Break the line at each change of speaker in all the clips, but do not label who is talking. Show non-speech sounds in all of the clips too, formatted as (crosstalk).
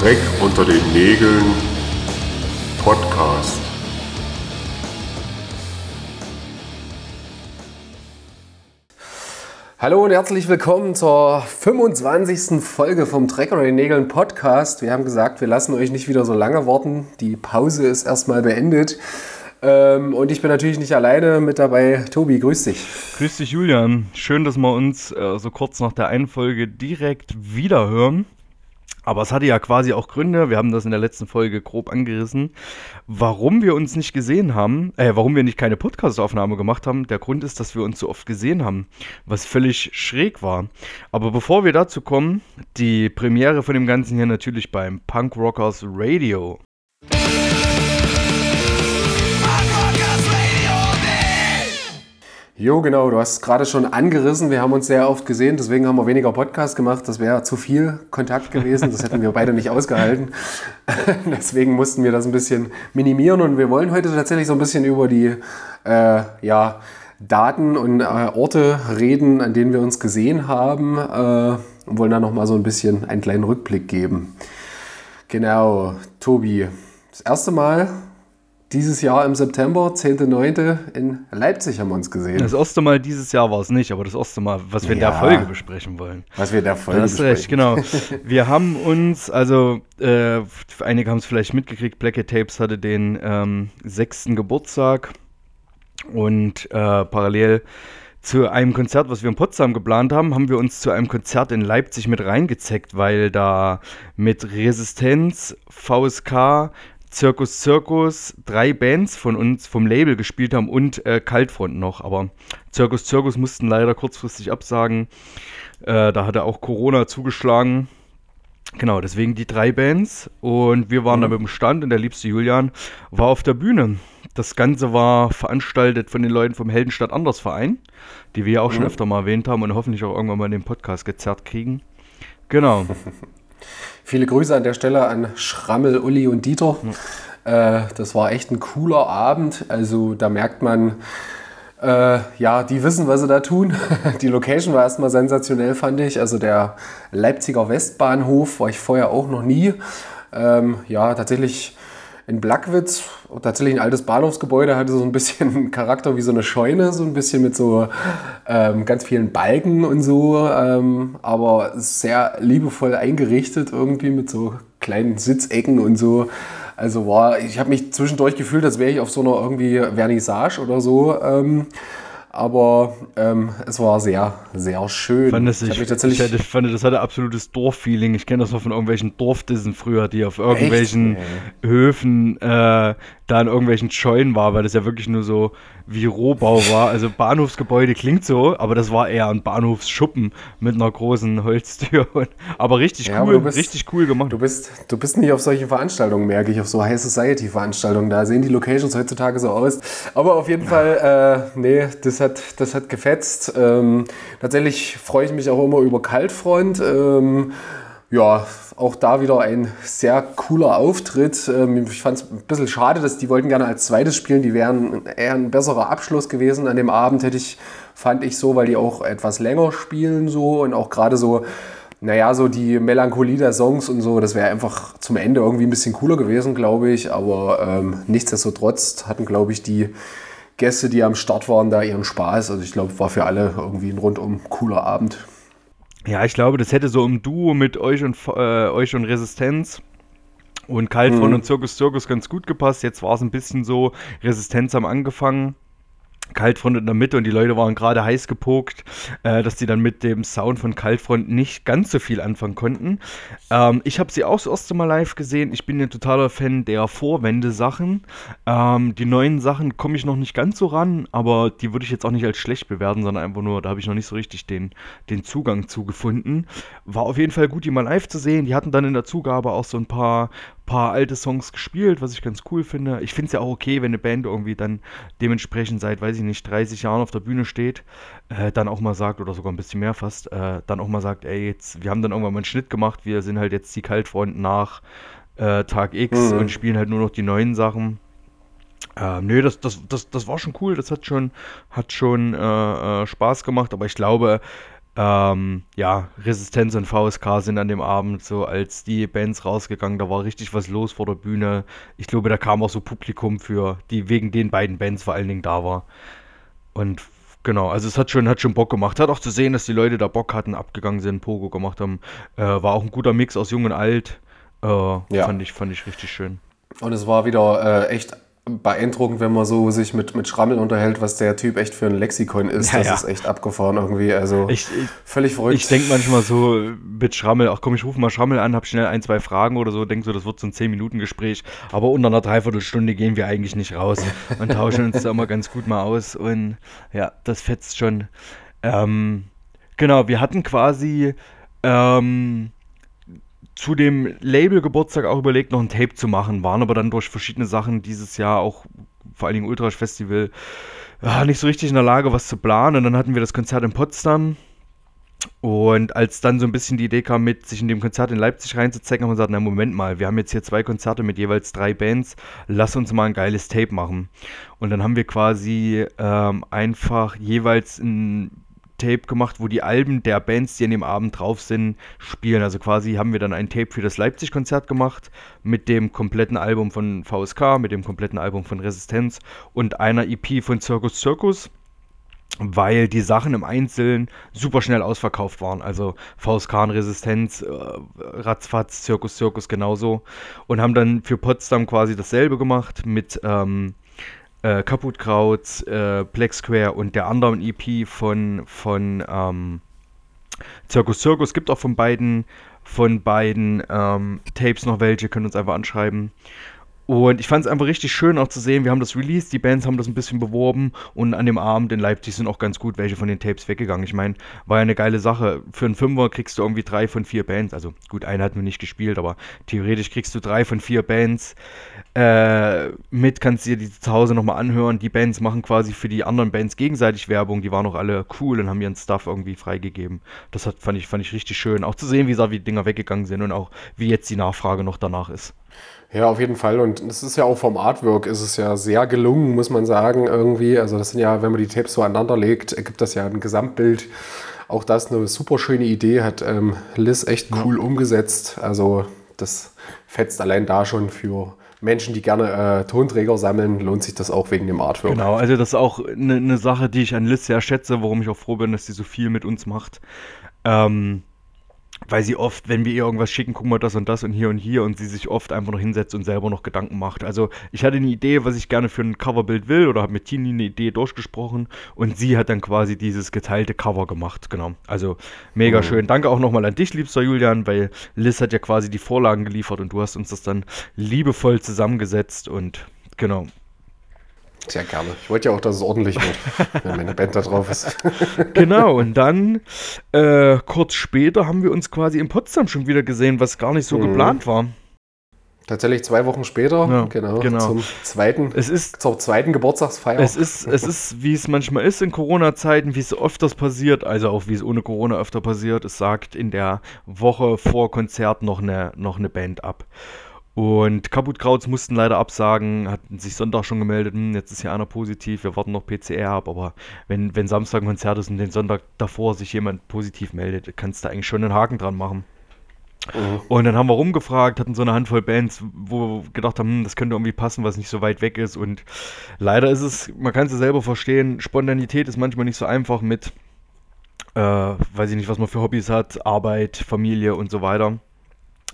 Dreck unter den Nägeln Podcast.
Hallo und herzlich willkommen zur 25. Folge vom Dreck unter den Nägeln Podcast. Wir haben gesagt, wir lassen euch nicht wieder so lange warten. Die Pause ist erstmal beendet. Ähm, und ich bin natürlich nicht alleine mit dabei. Tobi, grüß dich.
Grüß dich, Julian. Schön, dass wir uns äh, so kurz nach der einen Folge direkt wieder hören. Aber es hatte ja quasi auch Gründe, wir haben das in der letzten Folge grob angerissen, warum wir uns nicht gesehen haben, äh, warum wir nicht keine Podcast-Aufnahme gemacht haben. Der Grund ist, dass wir uns so oft gesehen haben, was völlig schräg war. Aber bevor wir dazu kommen, die Premiere von dem Ganzen hier natürlich beim Punk Rockers Radio.
Jo, genau, du hast gerade schon angerissen. Wir haben uns sehr oft gesehen, deswegen haben wir weniger Podcast gemacht. Das wäre zu viel Kontakt gewesen. Das hätten wir beide nicht ausgehalten. (laughs) deswegen mussten wir das ein bisschen minimieren und wir wollen heute tatsächlich so ein bisschen über die äh, ja, Daten und äh, Orte reden, an denen wir uns gesehen haben äh, und wollen dann nochmal so ein bisschen einen kleinen Rückblick geben. Genau, Tobi, das erste Mal dieses Jahr im September, 10.9. in Leipzig haben wir uns gesehen.
Das erste Mal dieses Jahr war es nicht, aber das erste Mal, was wir ja, in der Folge besprechen wollen.
Was wir in der Folge
das
besprechen.
recht, genau. Wir haben uns, also äh, einige haben es vielleicht mitgekriegt, Black Tapes hatte den ähm, sechsten Geburtstag und äh, parallel zu einem Konzert, was wir in Potsdam geplant haben, haben wir uns zu einem Konzert in Leipzig mit reingezeckt, weil da mit Resistenz, VSK, Zirkus Zirkus drei Bands von uns vom Label gespielt haben und äh, Kaltfront noch. Aber Zirkus Zirkus mussten leider kurzfristig absagen. Äh, da hatte auch Corona zugeschlagen. Genau, deswegen die drei Bands. Und wir waren mhm. da mit dem Stand und der liebste Julian war auf der Bühne. Das Ganze war veranstaltet von den Leuten vom Heldenstadt Anders Verein, die wir ja auch mhm. schon öfter mal erwähnt haben und hoffentlich auch irgendwann mal in den Podcast gezerrt kriegen. Genau. (laughs)
Viele Grüße an der Stelle an Schrammel, Uli und Dieter. Ja. Äh, das war echt ein cooler Abend. Also da merkt man, äh, ja, die wissen, was sie da tun. (laughs) Die Location war erstmal sensationell, fand ich. Also der Leipziger Westbahnhof war ich vorher auch noch nie. Ähm, ja, tatsächlich in Blackwitz, tatsächlich ein altes Bahnhofsgebäude, hatte so ein bisschen (laughs) Charakter wie so eine Scheune, so ein bisschen mit so ähm, ganz vielen Balken und so, ähm, aber sehr liebevoll eingerichtet irgendwie mit so kleinen Sitzecken und so. Also war, ich habe mich zwischendurch gefühlt, als wäre ich auf so einer irgendwie Vernissage oder so. Ähm, aber ähm, es war sehr, sehr schön.
Fand das, ich, ich, tatsächlich ich, fand, das hatte absolutes Dorffeeling. Ich kenne das noch von irgendwelchen Dorfdissen früher, die auf irgendwelchen Echt? Höfen äh, da in irgendwelchen Scheunen war, weil das ja wirklich nur so wie Rohbau war. Also Bahnhofsgebäude klingt so, aber das war eher ein Bahnhofsschuppen mit einer großen Holztür. (laughs) aber richtig ja, cool, aber bist, richtig cool gemacht.
Du bist, du bist nicht auf solche Veranstaltungen, merke ich, auf so High Society Veranstaltungen. Da sehen die Locations heutzutage so aus. Aber auf jeden Fall, äh, nee, das hat, das hat gefetzt. Ähm, tatsächlich freue ich mich auch immer über Kaltfront. Ähm, ja, auch da wieder ein sehr cooler Auftritt. Ähm, ich fand es ein bisschen schade, dass die wollten gerne als zweites spielen. Die wären eher ein besserer Abschluss gewesen an dem Abend, hätte ich, fand ich so, weil die auch etwas länger spielen so und auch gerade so, naja, so die Melancholie der Songs und so, das wäre einfach zum Ende irgendwie ein bisschen cooler gewesen, glaube ich. Aber ähm, nichtsdestotrotz hatten, glaube ich, die Gäste, die am Start waren, da ihren Spaß. Also ich glaube, war für alle irgendwie ein rundum cooler Abend.
Ja, ich glaube, das hätte so im Duo mit euch und, äh, euch und Resistenz und Kaltfront mhm. und Zirkus Zirkus ganz gut gepasst. Jetzt war es ein bisschen so, Resistenz am angefangen Kaltfront in der Mitte und die Leute waren gerade heiß gepokt, äh, dass die dann mit dem Sound von Kaltfront nicht ganz so viel anfangen konnten. Ähm, ich habe sie auch das erste Mal live gesehen. Ich bin ein totaler Fan der Vorwände-Sachen. Ähm, die neuen Sachen komme ich noch nicht ganz so ran, aber die würde ich jetzt auch nicht als schlecht bewerten, sondern einfach nur, da habe ich noch nicht so richtig den, den Zugang zu gefunden. War auf jeden Fall gut, die mal live zu sehen. Die hatten dann in der Zugabe auch so ein paar paar alte Songs gespielt, was ich ganz cool finde. Ich finde es ja auch okay, wenn eine Band irgendwie dann dementsprechend seit, weiß ich nicht, 30 Jahren auf der Bühne steht, äh, dann auch mal sagt, oder sogar ein bisschen mehr fast, äh, dann auch mal sagt, ey, jetzt, wir haben dann irgendwann mal einen Schnitt gemacht, wir sind halt jetzt die Kaltfront nach äh, Tag X mhm. und spielen halt nur noch die neuen Sachen. Ähm, nö, das, das, das, das war schon cool, das hat schon, hat schon äh, äh, Spaß gemacht, aber ich glaube, Ähm, ja, Resistenz und VSK sind an dem Abend so als die Bands rausgegangen, da war richtig was los vor der Bühne. Ich glaube, da kam auch so Publikum für, die wegen den beiden Bands vor allen Dingen da war. Und genau, also es hat schon, hat schon Bock gemacht. Hat auch zu sehen, dass die Leute da Bock hatten, abgegangen sind, Pogo gemacht haben. Äh, war auch ein guter Mix aus Jung und Alt. Äh,
Ja.
fand, ich, fand ich richtig schön.
Und es war wieder äh, echt beeindruckend, wenn man so sich mit, mit Schrammel unterhält, was der Typ echt für ein Lexikon ist.
Ja,
das
ja.
ist echt abgefahren irgendwie. Also
Ich, ich,
völlig verrückt.
Ich denke manchmal so mit Schrammel, ach komm, ich rufe mal Schrammel an, hab schnell ein, zwei Fragen oder so, denk so, das wird so ein 10-Minuten-Gespräch, aber unter einer Dreiviertelstunde gehen wir eigentlich nicht raus und tauschen uns da immer ganz gut mal aus und ja, das fetzt schon. Ähm, genau, wir hatten quasi ähm, zu dem Label-Geburtstag auch überlegt, noch ein Tape zu machen, waren aber dann durch verschiedene Sachen dieses Jahr auch, vor allen Dingen Ultrasch Festival, nicht so richtig in der Lage, was zu planen. Und dann hatten wir das Konzert in Potsdam. Und als dann so ein bisschen die Idee kam, mit sich in dem Konzert in Leipzig reinzuzeigen, haben wir gesagt, na Moment mal, wir haben jetzt hier zwei Konzerte mit jeweils drei Bands, lass uns mal ein geiles Tape machen. Und dann haben wir quasi ähm, einfach jeweils ein Tape gemacht, wo die Alben der Bands, die an dem Abend drauf sind, spielen. Also quasi haben wir dann ein Tape für das Leipzig-Konzert gemacht mit dem kompletten Album von VSK, mit dem kompletten Album von Resistenz und einer EP von Circus Circus weil die Sachen im Einzelnen super schnell ausverkauft waren. Also VSK und Resistenz, äh, Ratzfatz, Zirkus, Zirkus genauso. Und haben dann für Potsdam quasi dasselbe gemacht mit ähm, äh, Kaputtkraut, äh, Black Square und der anderen EP von, von ähm, Zirkus Zirkus. Gibt auch von beiden, von beiden ähm, Tapes noch welche, könnt uns einfach anschreiben. Und ich fand es einfach richtig schön auch zu sehen, wir haben das released, die Bands haben das ein bisschen beworben und an dem Abend in Leipzig sind auch ganz gut welche von den Tapes weggegangen. Ich meine, war ja eine geile Sache. Für einen Fünfer kriegst du irgendwie drei von vier Bands. Also gut, eine hat nur nicht gespielt, aber theoretisch kriegst du drei von vier Bands äh, mit, kannst dir die zu Hause nochmal anhören. Die Bands machen quasi für die anderen Bands gegenseitig Werbung. Die waren auch alle cool und haben ihren Stuff irgendwie freigegeben. Das hat, fand, ich, fand ich richtig schön. Auch zu sehen, wie, wie die Dinger weggegangen sind und auch wie jetzt die Nachfrage noch danach ist.
Ja, auf jeden Fall. Und es ist ja auch vom Artwork ist es ja sehr gelungen, muss man sagen, irgendwie. Also das sind ja, wenn man die Tapes so aneinander legt, ergibt das ja ein Gesamtbild. Auch das eine super schöne Idee, hat ähm, Liz echt cool umgesetzt. Also das fetzt allein da schon für Menschen, die gerne äh, Tonträger sammeln, lohnt sich das auch wegen dem Artwork.
Genau, also das ist auch eine ne Sache, die ich an Liz sehr schätze, warum ich auch froh bin, dass sie so viel mit uns macht. Ähm, weil sie oft, wenn wir ihr irgendwas schicken, gucken wir das und das und hier und hier und sie sich oft einfach noch hinsetzt und selber noch Gedanken macht. Also ich hatte eine Idee, was ich gerne für ein Coverbild will oder habe mit Tini eine Idee durchgesprochen und sie hat dann quasi dieses geteilte Cover gemacht. Genau. Also mega schön. Danke auch nochmal an dich, liebster Julian, weil Liz hat ja quasi die Vorlagen geliefert und du hast uns das dann liebevoll zusammengesetzt und genau.
Sehr gerne. Ich wollte ja auch, dass es ordentlich wird, (laughs) wenn meine Band da drauf ist. (laughs)
Genau, und dann äh, kurz später haben wir uns quasi in Potsdam schon wieder gesehen, was gar nicht so
Mhm.
geplant war.
Tatsächlich zwei Wochen später,
Ja,
genau,
genau.
zum zweiten,
Es ist,
zur zweiten Geburtstagsfeier.
es ist, es ist, (laughs) wie es manchmal ist in Corona-Zeiten, wie es öfters passiert, also auch wie es ohne Corona öfter passiert, es sagt in der Woche vor Konzert noch eine, noch eine Band ab. Und Kaputtkrauts mussten leider absagen, hatten sich Sonntag schon gemeldet, hm, jetzt ist hier einer positiv, wir warten noch PCR ab, aber wenn, wenn Samstag ein Konzert ist und den Sonntag davor sich jemand positiv meldet, kannst du eigentlich schon einen Haken dran machen.
Mhm.
Und dann haben wir rumgefragt, hatten so eine Handvoll Bands, wo wir gedacht haben, hm, das könnte irgendwie passen, was nicht so weit weg ist. Und leider ist es, man kann es ja selber verstehen, Spontanität ist manchmal nicht so einfach mit, äh, weiß ich nicht, was man für Hobbys hat, Arbeit, Familie und so weiter.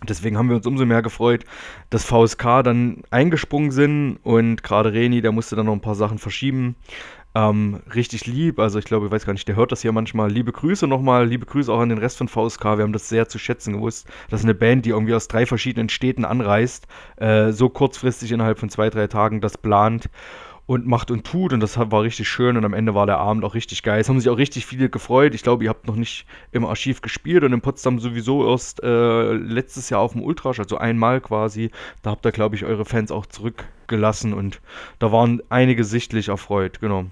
Deswegen haben wir uns umso mehr gefreut, dass VSK dann eingesprungen sind und gerade Reni, der musste dann noch ein paar Sachen verschieben. Ähm, richtig lieb, also ich glaube, ich weiß gar nicht, der hört das hier manchmal. Liebe Grüße nochmal, liebe Grüße auch an den Rest von VSK. Wir haben das sehr zu schätzen gewusst. Das ist eine Band, die irgendwie aus drei verschiedenen Städten anreist, äh, so kurzfristig innerhalb von zwei, drei Tagen das plant und macht und tut und das war richtig schön und am Ende war der Abend auch richtig geil. Es haben sich auch richtig viele gefreut. Ich glaube, ihr habt noch nicht im Archiv gespielt und in Potsdam sowieso erst äh, letztes Jahr auf dem Ultrasch, also einmal quasi. Da habt ihr, glaube ich, eure Fans auch zurückgelassen und da waren einige sichtlich erfreut, genau.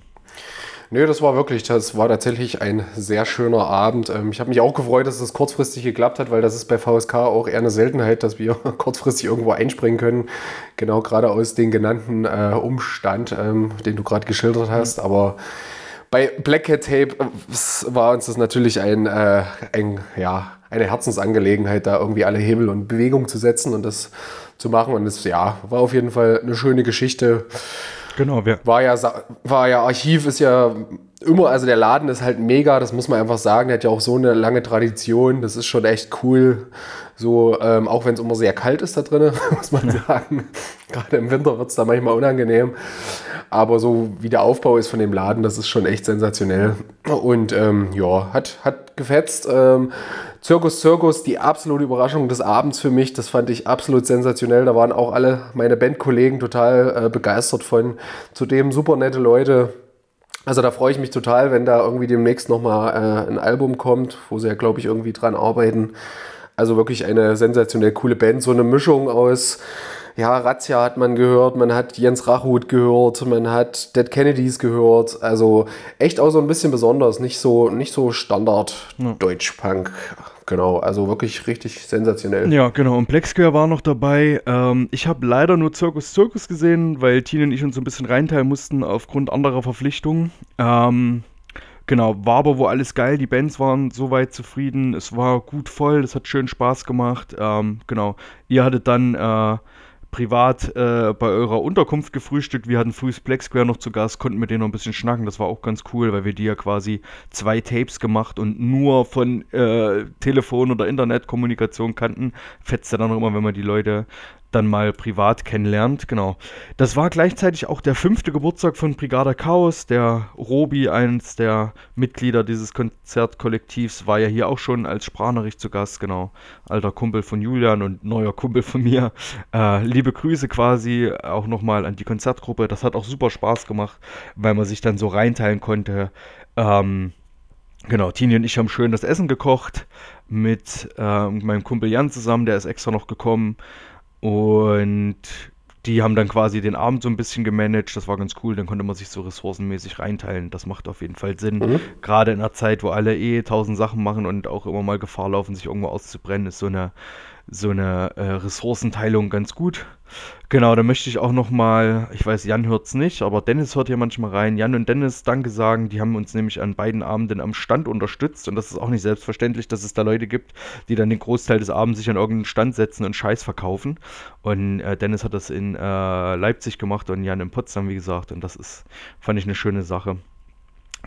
Nö, das war wirklich, das war tatsächlich ein sehr schöner Abend. Ähm, Ich habe mich auch gefreut, dass es kurzfristig geklappt hat, weil das ist bei VSK auch eher eine Seltenheit, dass wir (laughs) kurzfristig irgendwo einspringen können. Genau gerade aus dem genannten äh, Umstand, ähm, den du gerade geschildert hast. Aber bei Black Cat Tape äh, war uns das natürlich ein, äh, ein, ja, eine Herzensangelegenheit, da irgendwie alle Hebel und Bewegung zu setzen und das zu machen. Und es ja, war auf jeden Fall eine schöne Geschichte.
Genau, wir.
War ja, war ja, Archiv ist ja immer, also der Laden ist halt mega, das muss man einfach sagen. Der hat ja auch so eine lange Tradition, das ist schon echt cool. So, ähm, auch wenn es immer sehr kalt ist da drin, (laughs) muss man sagen. Gerade im Winter wird es da manchmal unangenehm. Aber so wie der Aufbau ist von dem Laden, das ist schon echt sensationell. Und ähm, ja, hat, hat gefetzt. Ähm, Zirkus Zirkus, die absolute Überraschung des Abends für mich. Das fand ich absolut sensationell. Da waren auch alle meine Bandkollegen total äh, begeistert von. Zudem super nette Leute. Also da freue ich mich total, wenn da irgendwie demnächst nochmal äh, ein Album kommt, wo sie ja, glaube ich, irgendwie dran arbeiten. Also wirklich eine sensationell coole Band. So eine Mischung aus ja, Razzia hat man gehört, man hat Jens Rachut gehört, man hat Dead Kennedys gehört. Also echt auch so ein bisschen besonders, nicht so, nicht so Standard ja. Genau, also wirklich richtig sensationell.
Ja, genau. Und Black Square war noch dabei. Ähm, ich habe leider nur Circus Circus gesehen, weil Tine und ich uns so ein bisschen reinteilen mussten aufgrund anderer Verpflichtungen. Ähm, Genau, war aber wo alles geil, die Bands waren soweit zufrieden, es war gut voll, es hat schön Spaß gemacht. Ähm, genau, ihr hattet dann äh, privat äh, bei eurer Unterkunft gefrühstückt. Wir hatten frühes Black Square noch zu Gast, konnten mit denen noch ein bisschen schnacken. Das war auch ganz cool, weil wir die ja quasi zwei Tapes gemacht und nur von äh, Telefon- oder Internetkommunikation kannten. Fetzt ja dann auch immer, wenn man die Leute dann mal privat kennenlernt. Genau. Das war gleichzeitig auch der fünfte Geburtstag von Brigada Chaos. Der Robi, eins der Mitglieder dieses Konzertkollektivs, war ja hier auch schon als Sprachnachricht zu Gast. Genau. Alter Kumpel von Julian und neuer Kumpel von mir. Äh, liebe Grüße quasi auch nochmal an die Konzertgruppe. Das hat auch super Spaß gemacht, weil man sich dann so reinteilen konnte. Ähm, Genau, Tini und ich haben schön das Essen gekocht mit äh, meinem Kumpel Jan zusammen, der ist extra noch gekommen. Und die haben dann quasi den Abend so ein bisschen gemanagt. Das war ganz cool. Dann konnte man sich so ressourcenmäßig reinteilen. Das macht auf jeden Fall Sinn. Mhm. Gerade in einer Zeit, wo alle eh tausend Sachen machen und auch immer mal Gefahr laufen, sich irgendwo auszubrennen, ist so eine so eine äh, Ressourcenteilung ganz gut. Genau, da möchte ich auch nochmal, ich weiß, Jan hört es nicht, aber Dennis hört hier manchmal rein. Jan und Dennis Danke sagen, die haben uns nämlich an beiden Abenden am Stand unterstützt und das ist auch nicht selbstverständlich, dass es da Leute gibt, die dann den Großteil des Abends sich an irgendeinen Stand setzen und Scheiß verkaufen. Und äh, Dennis hat das in äh, Leipzig gemacht und Jan in Potsdam, wie gesagt, und das ist, fand ich eine schöne Sache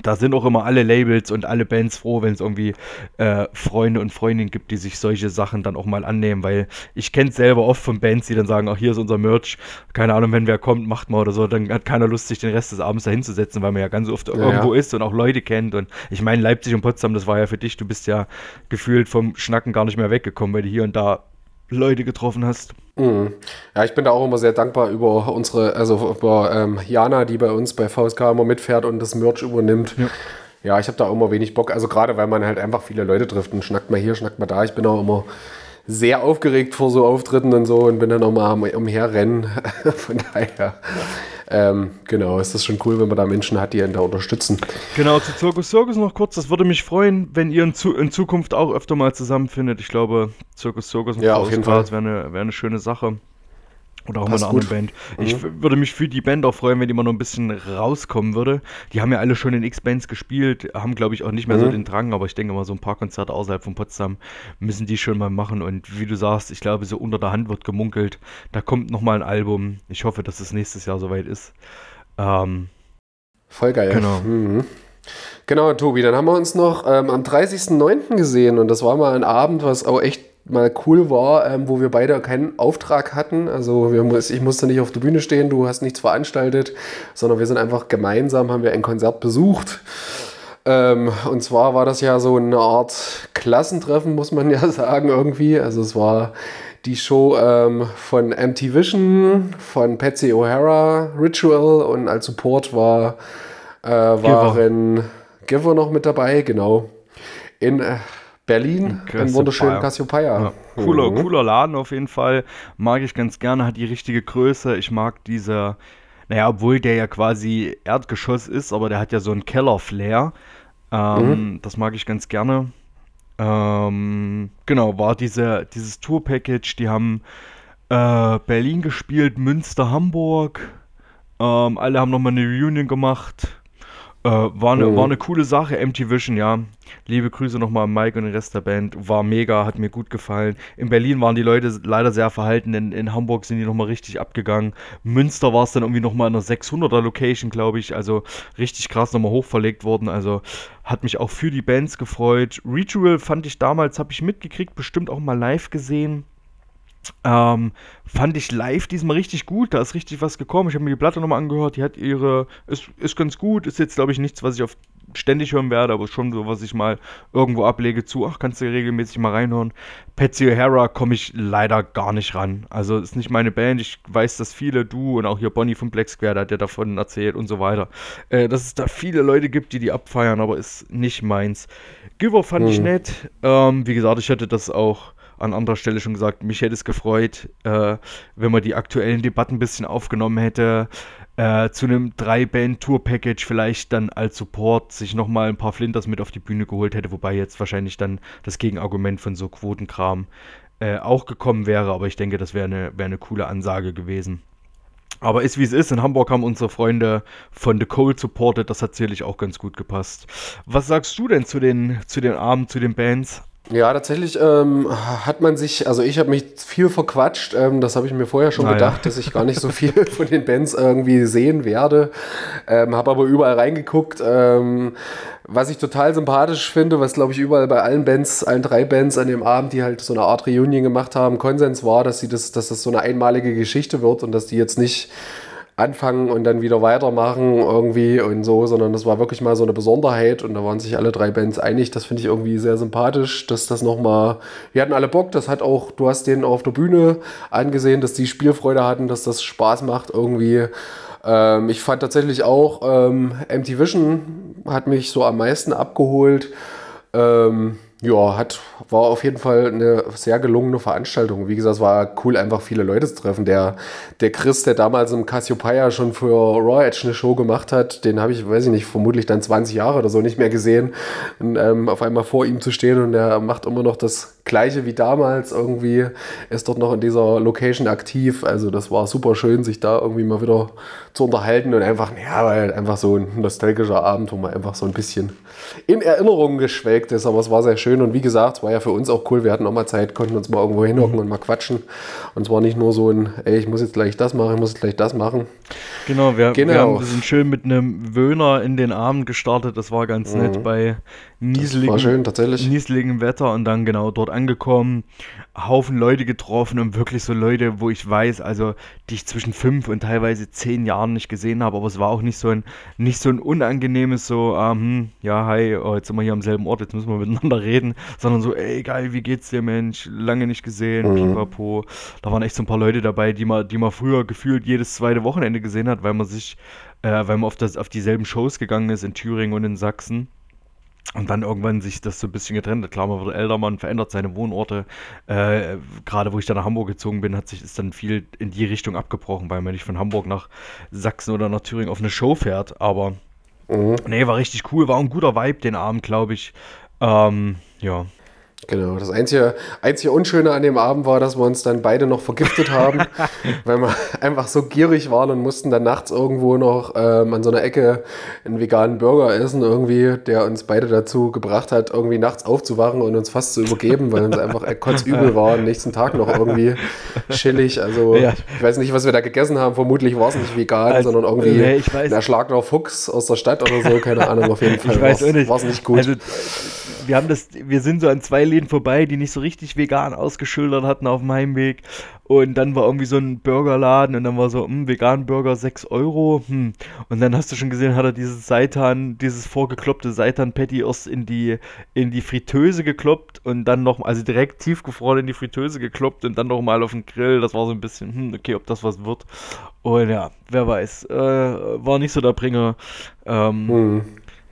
da sind auch immer alle Labels und alle Bands froh, wenn es irgendwie äh, Freunde und Freundinnen gibt, die sich solche Sachen dann auch mal annehmen, weil ich kenne es selber oft von Bands, die dann sagen, ach hier ist unser Merch, keine Ahnung, wenn wer kommt, macht mal oder so, dann hat keiner Lust, sich den Rest des Abends da hinzusetzen, weil man ja ganz oft ja, irgendwo ja. ist und auch Leute kennt. Und ich meine, Leipzig und Potsdam, das war ja für dich, du bist ja gefühlt vom Schnacken gar nicht mehr weggekommen, weil du hier und da Leute getroffen hast.
Mhm. Ja, ich bin da auch immer sehr dankbar über unsere, also über ähm, Jana, die bei uns bei VSK immer mitfährt und das Merch übernimmt. Ja, ja ich habe da immer wenig Bock. Also gerade weil man halt einfach viele Leute trifft und schnackt mal hier, schnackt mal da. Ich bin auch immer sehr aufgeregt vor so Auftritten und so und bin dann auch mal umherrennen. (laughs) Von daher ähm, genau, ist das schon cool, wenn man da Menschen hat, die einen da unterstützen.
Genau, zu Zirkus Circus noch kurz. Das würde mich freuen, wenn ihr in, zu, in Zukunft auch öfter mal zusammenfindet. Ich glaube, Zirkus Circus
und ja, auf jeden Fall.
wäre eine, wär eine schöne Sache. Oder auch Passt mal eine andere Band. Mhm. Ich würde mich für die Band auch freuen, wenn die mal noch ein bisschen rauskommen würde. Die haben ja alle schon in X-Bands gespielt, haben glaube ich auch nicht mehr mhm. so den Drang, aber ich denke mal, so ein paar Konzerte außerhalb von Potsdam müssen die schon mal machen. Und wie du sagst, ich glaube, so unter der Hand wird gemunkelt. Da kommt nochmal ein Album. Ich hoffe, dass es nächstes Jahr soweit ist. Ähm,
Voll geil.
Genau.
Mhm. Genau, Tobi, dann haben wir uns noch ähm, am 30.09. gesehen und das war mal ein Abend, was auch echt mal cool war, ähm, wo wir beide keinen Auftrag hatten. Also wir, ich musste nicht auf der Bühne stehen, du hast nichts veranstaltet, sondern wir sind einfach gemeinsam, haben wir ein Konzert besucht. Ähm, und zwar war das ja so eine Art Klassentreffen, muss man (laughs) ja sagen, irgendwie. Also es war die Show ähm, von MT Vision, von Patsy O'Hara, Ritual und als Support war äh, waren Giver. Giver noch mit dabei, genau. In äh, Berlin, im wunderschönen Cassiopeia. Ja.
Cooler, mhm. cooler Laden auf jeden Fall. Mag ich ganz gerne, hat die richtige Größe. Ich mag diese, naja, obwohl der ja quasi Erdgeschoss ist, aber der hat ja so einen Keller-Flair. Ähm, mhm. Das mag ich ganz gerne. Ähm, genau, war diese, dieses Tour-Package, die haben äh, Berlin gespielt, Münster, Hamburg. Ähm, alle haben nochmal eine Reunion gemacht. Äh, war, eine, war eine coole Sache, Empty Vision, ja. Liebe Grüße nochmal an Mike und den Rest der Band. War mega, hat mir gut gefallen. In Berlin waren die Leute leider sehr verhalten, in, in Hamburg sind die nochmal richtig abgegangen. Münster war es dann irgendwie nochmal in einer 600er Location, glaube ich. Also richtig krass nochmal hochverlegt worden. Also hat mich auch für die Bands gefreut. Ritual fand ich damals, habe ich mitgekriegt, bestimmt auch mal live gesehen. Ähm, fand ich live diesmal richtig gut. Da ist richtig was gekommen. Ich habe mir die Platte nochmal angehört. Die hat ihre. Ist, ist ganz gut. Ist jetzt, glaube ich, nichts, was ich auf ständig hören werde, aber schon so, was ich mal irgendwo ablege zu. Ach, kannst du regelmäßig mal reinhören. Patsy O'Hara komme ich leider gar nicht ran. Also ist nicht meine Band. Ich weiß, dass viele, du und auch hier Bonnie von Black Square, der hat ja davon erzählt und so weiter. Äh, dass es da viele Leute gibt, die die abfeiern, aber ist nicht meins. Giver fand hm. ich nett. Ähm, wie gesagt, ich hätte das auch an anderer Stelle schon gesagt, mich hätte es gefreut, äh, wenn man die aktuellen Debatten ein bisschen aufgenommen hätte, äh, zu einem Drei-Band-Tour-Package vielleicht dann als Support sich nochmal ein paar Flinters mit auf die Bühne geholt hätte, wobei jetzt wahrscheinlich dann das Gegenargument von so Quotenkram äh, auch gekommen wäre, aber ich denke, das wäre eine, wär eine coole Ansage gewesen. Aber ist wie es ist. In Hamburg haben unsere Freunde von The Cold supported. Das hat sicherlich auch ganz gut gepasst. Was sagst du denn zu den, zu den Abend, zu den Bands?
Ja, tatsächlich ähm, hat man sich, also ich habe mich viel verquatscht, ähm, das habe ich mir vorher schon ah, gedacht, dass ich gar nicht so viel (laughs) von den Bands irgendwie sehen werde, ähm, habe aber überall reingeguckt. Ähm, was ich total sympathisch finde, was glaube ich überall bei allen Bands, allen drei Bands an dem Abend, die halt so eine Art Reunion gemacht haben, Konsens war, dass, sie das, dass das so eine einmalige Geschichte wird und dass die jetzt nicht anfangen und dann wieder weitermachen irgendwie und so, sondern das war wirklich mal so eine Besonderheit und da waren sich alle drei Bands einig. Das finde ich irgendwie sehr sympathisch, dass das nochmal, wir hatten alle Bock, das hat auch, du hast denen auf der Bühne angesehen, dass die Spielfreude hatten, dass das Spaß macht irgendwie. Ähm, ich fand tatsächlich auch, ähm, MT Vision hat mich so am meisten abgeholt. Ähm, ja, hat, war auf jeden Fall eine sehr gelungene Veranstaltung. Wie gesagt, es war cool, einfach viele Leute zu treffen. Der, der Chris, der damals im Cassiopeia schon für Raw Edge eine Show gemacht hat, den habe ich, weiß ich nicht, vermutlich dann 20 Jahre oder so nicht mehr gesehen. Und ähm, auf einmal vor ihm zu stehen und der macht immer noch das Gleiche wie damals irgendwie, ist dort noch in dieser Location aktiv. Also das war super schön, sich da irgendwie mal wieder zu unterhalten und einfach, ja, weil einfach so ein nostalgischer Abend, wo man einfach so ein bisschen in Erinnerungen geschwelgt ist. Aber es war sehr schön und wie gesagt, es war ja für uns auch cool. Wir hatten auch mal Zeit, konnten uns mal irgendwo hinhocken mhm. und mal quatschen. Und es war nicht nur so ein, ey, ich muss jetzt gleich das machen, ich muss jetzt gleich das machen.
Genau, wir, genau. wir, haben, wir sind schön mit einem Wöhner in den Abend gestartet. Das war ganz mhm. nett bei nieseligem, schön, nieseligem Wetter und dann genau dort angekommen, Haufen Leute getroffen und wirklich so Leute, wo ich weiß, also die ich zwischen fünf und teilweise zehn Jahren nicht gesehen habe, aber es war auch nicht so ein, nicht so ein unangenehmes so, ähm, ja, hi, oh, jetzt sind wir hier am selben Ort, jetzt müssen wir miteinander (laughs) reden, sondern so, ey, geil, wie geht's dir, Mensch, lange nicht gesehen, mhm. pipapo. Da waren echt so ein paar Leute dabei, die man, die man früher gefühlt jedes zweite Wochenende gesehen hat, weil man sich, äh, weil man auf, das, auf dieselben Shows gegangen ist in Thüringen und in Sachsen. Und dann irgendwann sich das so ein bisschen getrennt hat. Klar, man wird älter, man verändert seine Wohnorte. Äh, Gerade wo ich dann nach Hamburg gezogen bin, hat sich ist dann viel in die Richtung abgebrochen, weil man nicht von Hamburg nach Sachsen oder nach Thüringen auf eine Show fährt. Aber mhm. nee, war richtig cool, war ein guter Vibe den Abend, glaube ich. Ähm, ja.
Genau, das einzige, einzige Unschöne an dem Abend war, dass wir uns dann beide noch vergiftet haben, (laughs) weil wir einfach so gierig waren und mussten dann nachts irgendwo noch ähm, an so einer Ecke einen veganen Burger essen, irgendwie, der uns beide dazu gebracht hat, irgendwie nachts aufzuwachen und uns fast zu übergeben, weil uns einfach kotzübel war am nächsten Tag noch irgendwie chillig. Also ja. ich weiß nicht, was wir da gegessen haben, vermutlich war es nicht vegan, also, sondern irgendwie nee, ein erschlagener Fuchs aus der Stadt oder so, keine Ahnung, auf jeden Fall war es nicht gut. Also,
wir haben das, wir sind so an zwei Läden vorbei, die nicht so richtig vegan ausgeschildert hatten auf dem Heimweg. Und dann war irgendwie so ein Burgerladen und dann war so, hm, vegan Burger 6 Euro. Hm. Und dann hast du schon gesehen, hat er dieses Seitan, dieses vorgekloppte Seitan-Patty erst in die, in die Fritteuse gekloppt und dann noch, also direkt tiefgefroren in die Fritteuse gekloppt und dann nochmal auf den Grill. Das war so ein bisschen, hm, okay, ob das was wird. Und ja, wer weiß, äh, war nicht so der Bringer. Ähm, hm.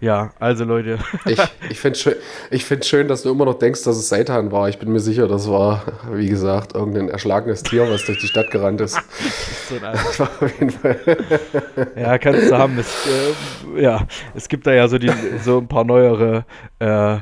Ja, also Leute.
ich (laughs) ich finde es schön, find schön, dass du immer noch denkst, dass es Seitan war. Ich bin mir sicher, das war, wie gesagt, irgendein erschlagenes Tier, was durch die Stadt gerannt ist. (laughs) so das (laughs) war auf jeden
Fall. ja, kannst du haben. Es, äh, ja, es gibt da ja so, die, so ein paar neuere äh,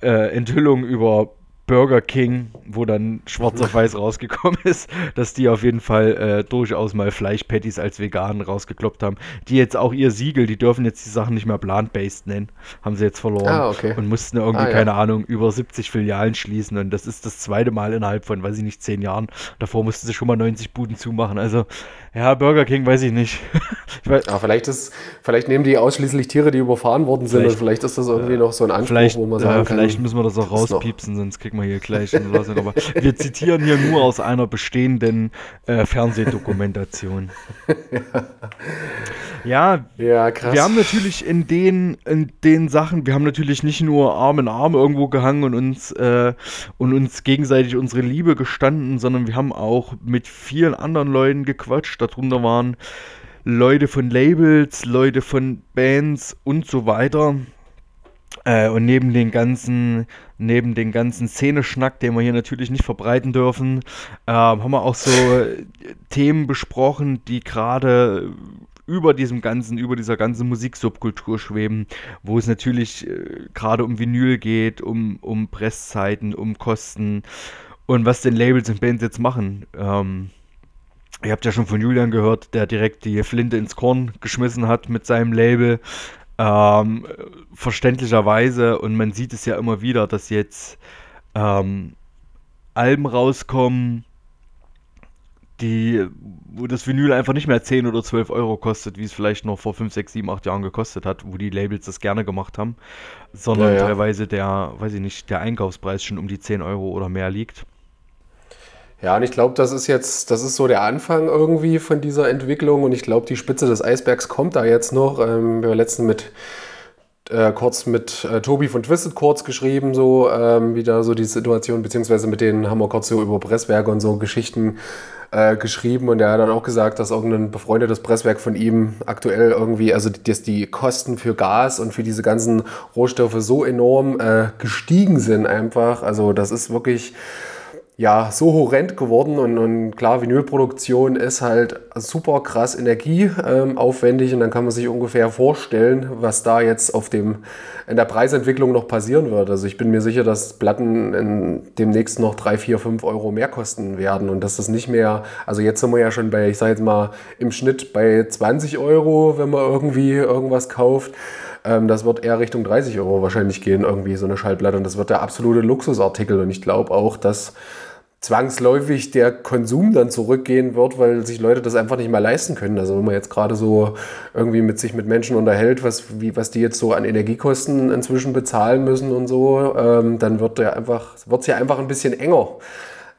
äh, Enthüllungen über Burger King, wo dann schwarz auf weiß rausgekommen (laughs) ist, dass die auf jeden Fall äh, durchaus mal Fleischpatties als vegan rausgekloppt haben. Die jetzt auch ihr Siegel, die dürfen jetzt die Sachen nicht mehr plant-based nennen, haben sie jetzt verloren.
Ah, okay.
Und mussten irgendwie,
Ah, ja.
keine Ahnung, über 70 Filialen schließen. Und das ist das zweite Mal innerhalb von, weiß ich nicht, zehn Jahren. Davor mussten sie schon mal 90 Buden zumachen. Also, ja, Burger King weiß ich nicht. (laughs) ich weiß,
Ja, vielleicht, ist, vielleicht nehmen die ausschließlich Tiere, die überfahren worden sind
Vielleicht-
und vielleicht ist das irgendwie noch so ein Anspruch,
Vielleicht,
wo man
äh,
sagen
vielleicht
kann,
müssen wir das auch rauspiepsen, sonst kriegen wir hier gleich. Aber wir zitieren hier nur aus einer bestehenden äh, Fernsehdokumentation. (laughs) ja,
ja, krass.
wir haben natürlich in den, in den Sachen, wir haben natürlich nicht nur Arm in Arm irgendwo gehangen und uns, äh, und uns gegenseitig unsere Liebe gestanden, sondern wir haben auch mit vielen anderen Leuten gequatscht. Darunter waren Leute von Labels, Leute von Bands und so weiter. Äh, und neben den ganzen, neben den ganzen Szeneschnack, den wir hier natürlich nicht verbreiten dürfen, äh, haben wir auch so äh, Themen besprochen, die gerade über diesem ganzen, über dieser ganzen Musiksubkultur schweben, wo es natürlich äh, gerade um Vinyl geht, um, um Presszeiten, um Kosten und was denn Labels und Bands jetzt machen. Ähm, Ihr habt ja schon von Julian gehört, der direkt die Flinte ins Korn geschmissen hat mit seinem Label. Ähm, verständlicherweise, und man sieht es ja immer wieder, dass jetzt ähm, Alben rauskommen, die, wo das Vinyl einfach nicht mehr 10 oder 12 Euro kostet, wie es vielleicht noch vor 5, 6, 7, 8 Jahren gekostet hat, wo die Labels das gerne gemacht haben, sondern
Ja, ja.
teilweise der, weiß ich nicht, der Einkaufspreis schon um die 10 Euro oder mehr liegt.
Ja, und ich glaube, das ist jetzt, das ist so der Anfang irgendwie von dieser Entwicklung und ich glaube, die Spitze des Eisbergs kommt da jetzt noch. Ähm, wir haben letztens mit äh, kurz mit äh, Tobi von Twisted kurz geschrieben, so ähm, wie da so die Situation, beziehungsweise mit denen haben wir kurz so über Presswerke und so Geschichten äh, geschrieben und er hat dann auch gesagt, dass irgendein befreundetes Presswerk von ihm aktuell irgendwie, also dass die Kosten für Gas und für diese ganzen Rohstoffe so enorm äh, gestiegen sind einfach. Also das ist wirklich ja, so horrend geworden und, und klar, Vinylproduktion ist halt super krass energieaufwendig und dann kann man sich ungefähr vorstellen, was da jetzt auf dem, in der Preisentwicklung noch passieren wird. Also ich bin mir sicher, dass Platten in demnächst noch 3, 4, 5 Euro mehr kosten werden und dass das nicht mehr, also jetzt sind wir ja schon bei, ich sage jetzt mal, im Schnitt bei 20 Euro, wenn man irgendwie irgendwas kauft. Ähm, das wird eher Richtung 30 Euro wahrscheinlich gehen, irgendwie so eine Schallplatte. Und das wird der absolute Luxusartikel. Und ich glaube auch, dass zwangsläufig der Konsum dann zurückgehen wird, weil sich Leute das einfach nicht mehr leisten können. Also wenn man jetzt gerade so irgendwie mit sich mit Menschen unterhält, was, wie, was die jetzt so an Energiekosten inzwischen bezahlen müssen und so, ähm, dann wird der einfach, wird es ja einfach ein bisschen enger.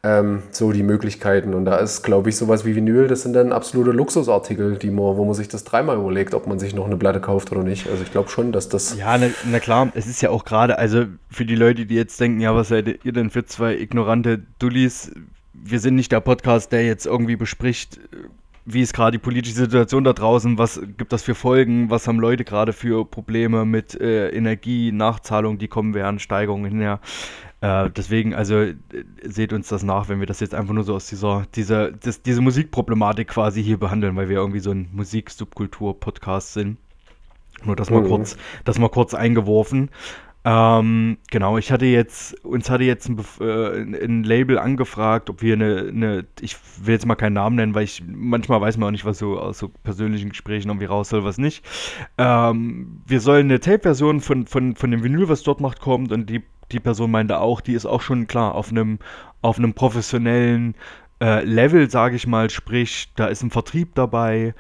Ähm, so die Möglichkeiten. Und da ist, glaube ich, sowas wie Vinyl, das sind dann absolute Luxusartikel, die man, wo man sich das dreimal überlegt, ob man sich noch eine Platte kauft oder nicht. Also ich glaube schon, dass das.
Ja, na, na klar, es ist ja auch gerade, also für die Leute, die jetzt denken, ja, was seid ihr denn für zwei ignorante Dullis? Wir sind nicht der Podcast, der jetzt irgendwie bespricht, wie ist gerade die politische Situation da draußen, was gibt das für Folgen, was haben Leute gerade für Probleme mit äh, Energie, Nachzahlung, die kommen werden, Steigerungen hinher. Äh, deswegen, also äh, seht uns das nach, wenn wir das jetzt einfach nur so aus dieser, dieser, das, diese Musikproblematik quasi hier behandeln, weil wir irgendwie so ein Musik-Subkultur-Podcast sind. Nur das mal
Mhm.
kurz, das mal kurz eingeworfen. Ähm, genau, ich hatte jetzt, uns hatte jetzt ein, äh, ein Label angefragt, ob wir eine, eine, ich will jetzt mal keinen Namen nennen, weil ich manchmal weiß man auch nicht, was so aus so persönlichen Gesprächen irgendwie raus soll, was nicht. Ähm, wir sollen eine Tape-Version von, von, von dem Vinyl, was dort macht, kommt und die, die Person meinte auch, die ist auch schon klar auf einem, auf einem professionellen äh, Level, sage ich mal, sprich, da ist ein Vertrieb dabei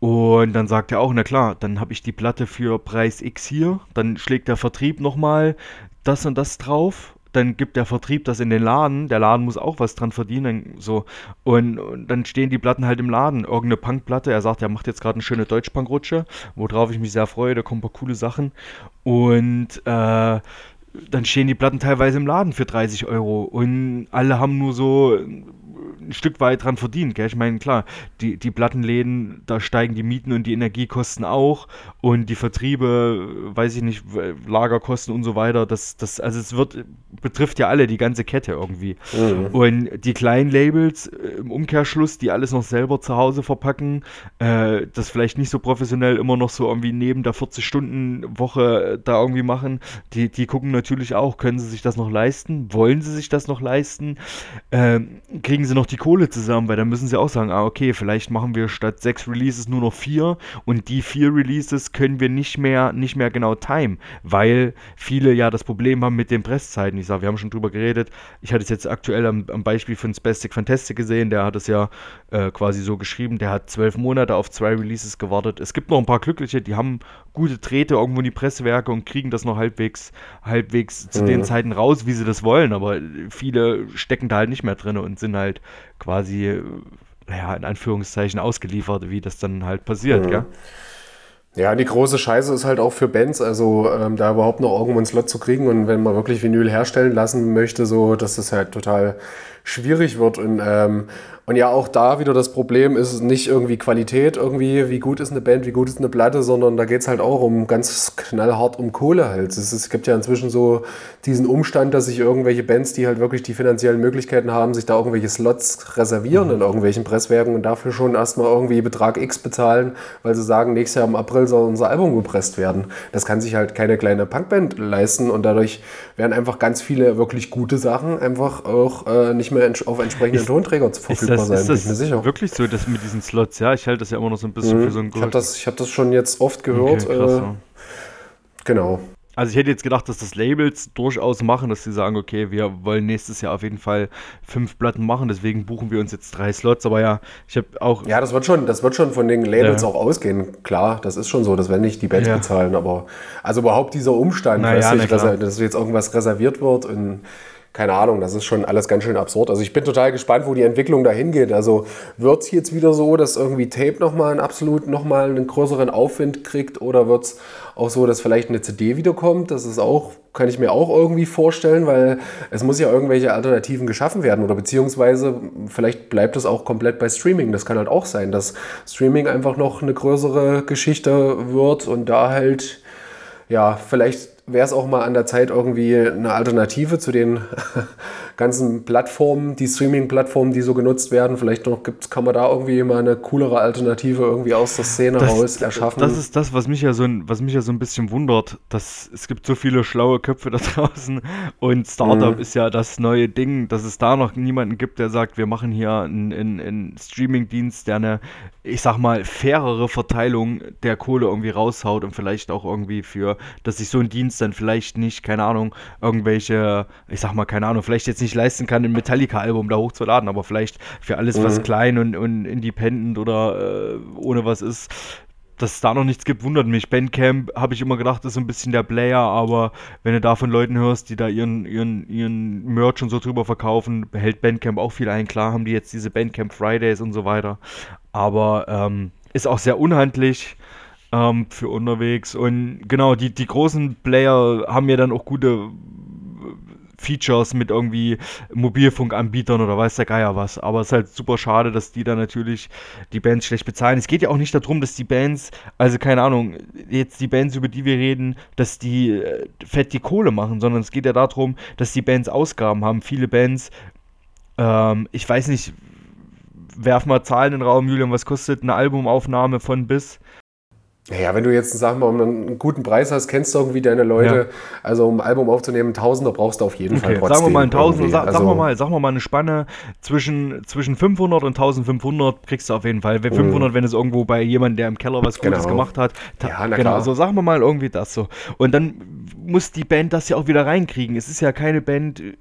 und dann sagt er auch, na klar, dann habe ich die Platte für Preis X hier, dann schlägt der Vertrieb nochmal das und das drauf, dann gibt der Vertrieb das in den Laden, der Laden muss auch was dran verdienen, so. Und, und dann stehen die Platten halt im Laden, irgendeine Punkplatte, er sagt, er macht jetzt gerade eine schöne Deutschpunk-Rutsche, worauf ich mich sehr freue, da kommen ein paar coole Sachen. Und äh, dann stehen die Platten teilweise im Laden für 30 Euro. Und alle haben nur so ein Stück weit dran verdient. Gell? Ich meine, klar, die, die Plattenläden, da steigen die Mieten und die Energiekosten auch und die Vertriebe, weiß ich nicht, Lagerkosten und so weiter. Das, das, also es wird, betrifft ja alle, die ganze Kette irgendwie. Mhm. Und die kleinen Labels äh, im Umkehrschluss, die alles noch selber zu Hause verpacken, äh, das vielleicht nicht so professionell immer noch so irgendwie neben der 40-Stunden-Woche äh, da irgendwie machen, die, die gucken natürlich auch, können sie sich das noch leisten? Wollen sie sich das noch leisten? Ähm, kriegen sie noch die Kohle zusammen? Weil dann müssen sie auch sagen, ah, okay, vielleicht machen wir statt sechs Releases nur noch vier und die vier Releases können wir nicht mehr, nicht mehr genau timen, weil viele ja das Problem haben mit den Presszeiten. Ich sage, wir haben schon drüber geredet. Ich hatte es jetzt aktuell am, am Beispiel von Spastic Fantastic gesehen, der hat es ja äh, quasi so geschrieben, der hat zwölf Monate auf zwei Releases gewartet. Es gibt noch ein paar Glückliche, die haben gute Drähte irgendwo in die Pressewerke und kriegen das noch halbwegs, halbwegs zu mhm. den Zeiten raus, wie sie das wollen. Aber viele stecken da halt nicht mehr drin und sind halt quasi, ja, in Anführungszeichen ausgeliefert, wie das dann halt passiert, mhm. gell?
Ja, die große Scheiße ist halt auch für Bands, also ähm, da überhaupt noch irgendwo einen Slot zu kriegen und wenn man wirklich Vinyl herstellen lassen möchte, so, das halt total schwierig wird. Und, ähm, und ja, auch da wieder das Problem ist nicht irgendwie Qualität, irgendwie, wie gut ist eine Band, wie gut ist eine Platte, sondern da geht es halt auch um ganz knallhart um Kohle halt. Es, ist, es gibt ja inzwischen so diesen Umstand, dass sich irgendwelche Bands, die halt wirklich die finanziellen Möglichkeiten haben, sich da irgendwelche Slots reservieren in irgendwelchen Presswerken und dafür schon erstmal irgendwie Betrag X bezahlen, weil sie sagen, nächstes Jahr im April soll unser Album gepresst werden. Das kann sich halt keine kleine Punkband leisten und dadurch werden einfach ganz viele wirklich gute Sachen einfach auch äh, nicht mehr auf entsprechenden ist, Tonträger verfügbar
das, sein, ist das bin ich mir sicher. wirklich so, dass mit diesen Slots, ja, ich halte das ja immer noch so ein bisschen mhm. für so ein.
Ich habe das, hab das schon jetzt oft gehört. Okay, krass, äh, ja. Genau.
Also ich hätte jetzt gedacht, dass das Labels durchaus machen, dass sie sagen, okay, wir wollen nächstes Jahr auf jeden Fall fünf Platten machen, deswegen buchen wir uns jetzt drei Slots. Aber ja, ich habe auch.
Ja, das wird schon, das wird schon von den Labels ja. auch ausgehen. Klar, das ist schon so, das werden nicht die Bands ja. bezahlen, aber also überhaupt dieser Umstand,
Na, ja,
ich, dass jetzt irgendwas reserviert wird und keine Ahnung, das ist schon alles ganz schön absurd. Also ich bin total gespannt, wo die Entwicklung dahin geht. Also wird es jetzt wieder so, dass irgendwie Tape nochmal einen absolut nochmal einen größeren Aufwind kriegt oder wird es auch so, dass vielleicht eine CD wiederkommt? Das ist auch, kann ich mir auch irgendwie vorstellen, weil es muss ja irgendwelche Alternativen geschaffen werden oder beziehungsweise vielleicht bleibt es auch komplett bei Streaming. Das kann halt auch sein, dass Streaming einfach noch eine größere Geschichte wird und da halt ja, vielleicht wäre es auch mal an der Zeit, irgendwie eine Alternative zu den ganzen Plattformen, die Streaming-Plattformen, die so genutzt werden. Vielleicht noch gibt's, kann man da irgendwie mal eine coolere Alternative irgendwie aus der Szene
das,
raus erschaffen.
Das ist das, was mich ja so ein, was mich ja so ein bisschen wundert, dass es gibt so viele schlaue Köpfe da (laughs) draußen und Startup mhm. ist ja das neue Ding, dass es da noch niemanden gibt, der sagt, wir machen hier einen, einen, einen Streaming-Dienst, der eine, ich sag mal, fairere Verteilung der Kohle irgendwie raushaut und vielleicht auch irgendwie für, dass sich so ein Dienst dann vielleicht nicht, keine Ahnung, irgendwelche, ich sag mal, keine Ahnung, vielleicht jetzt nicht leisten kann, ein Metallica-Album da hochzuladen, aber vielleicht für alles, was mhm. klein und, und independent oder äh, ohne was ist, dass es da noch nichts gibt, wundert mich. Bandcamp habe ich immer gedacht, ist so ein bisschen der Player, aber wenn du da von Leuten hörst, die da ihren, ihren, ihren Merch und so drüber verkaufen, behält Bandcamp auch viel ein. Klar haben die jetzt diese Bandcamp Fridays und so weiter, aber ähm, ist auch sehr unhandlich ähm, für unterwegs. Und genau, die, die großen Player haben ja dann auch gute Features mit irgendwie Mobilfunkanbietern oder weiß der Geier was. Aber es ist halt super schade, dass die da natürlich die Bands schlecht bezahlen. Es geht ja auch nicht darum, dass die Bands, also keine Ahnung, jetzt die Bands, über die wir reden, dass die äh, fett die Kohle machen, sondern es geht ja darum, dass die Bands Ausgaben haben. Viele Bands, ähm, ich weiß nicht, werf mal Zahlen in den Raum, Julian, was kostet eine Albumaufnahme von bis?
Ja, wenn du jetzt, sag mal, einen guten Preis hast, kennst du irgendwie deine Leute. Ja. Also um ein Album aufzunehmen, Tausender brauchst du auf jeden okay. Fall trotzdem.
Sagen wir mal ein Tausender, sag, also, sag, mal, sag mal eine Spanne zwischen, zwischen 500 und 1500 kriegst du auf jeden Fall. 500, mhm. wenn es irgendwo bei jemandem, der im Keller was Gutes genau. gemacht hat. Ja, na genau, klar. so sagen wir mal irgendwie das so. Und dann muss die Band das ja auch wieder reinkriegen. Es ist ja keine Band, äh,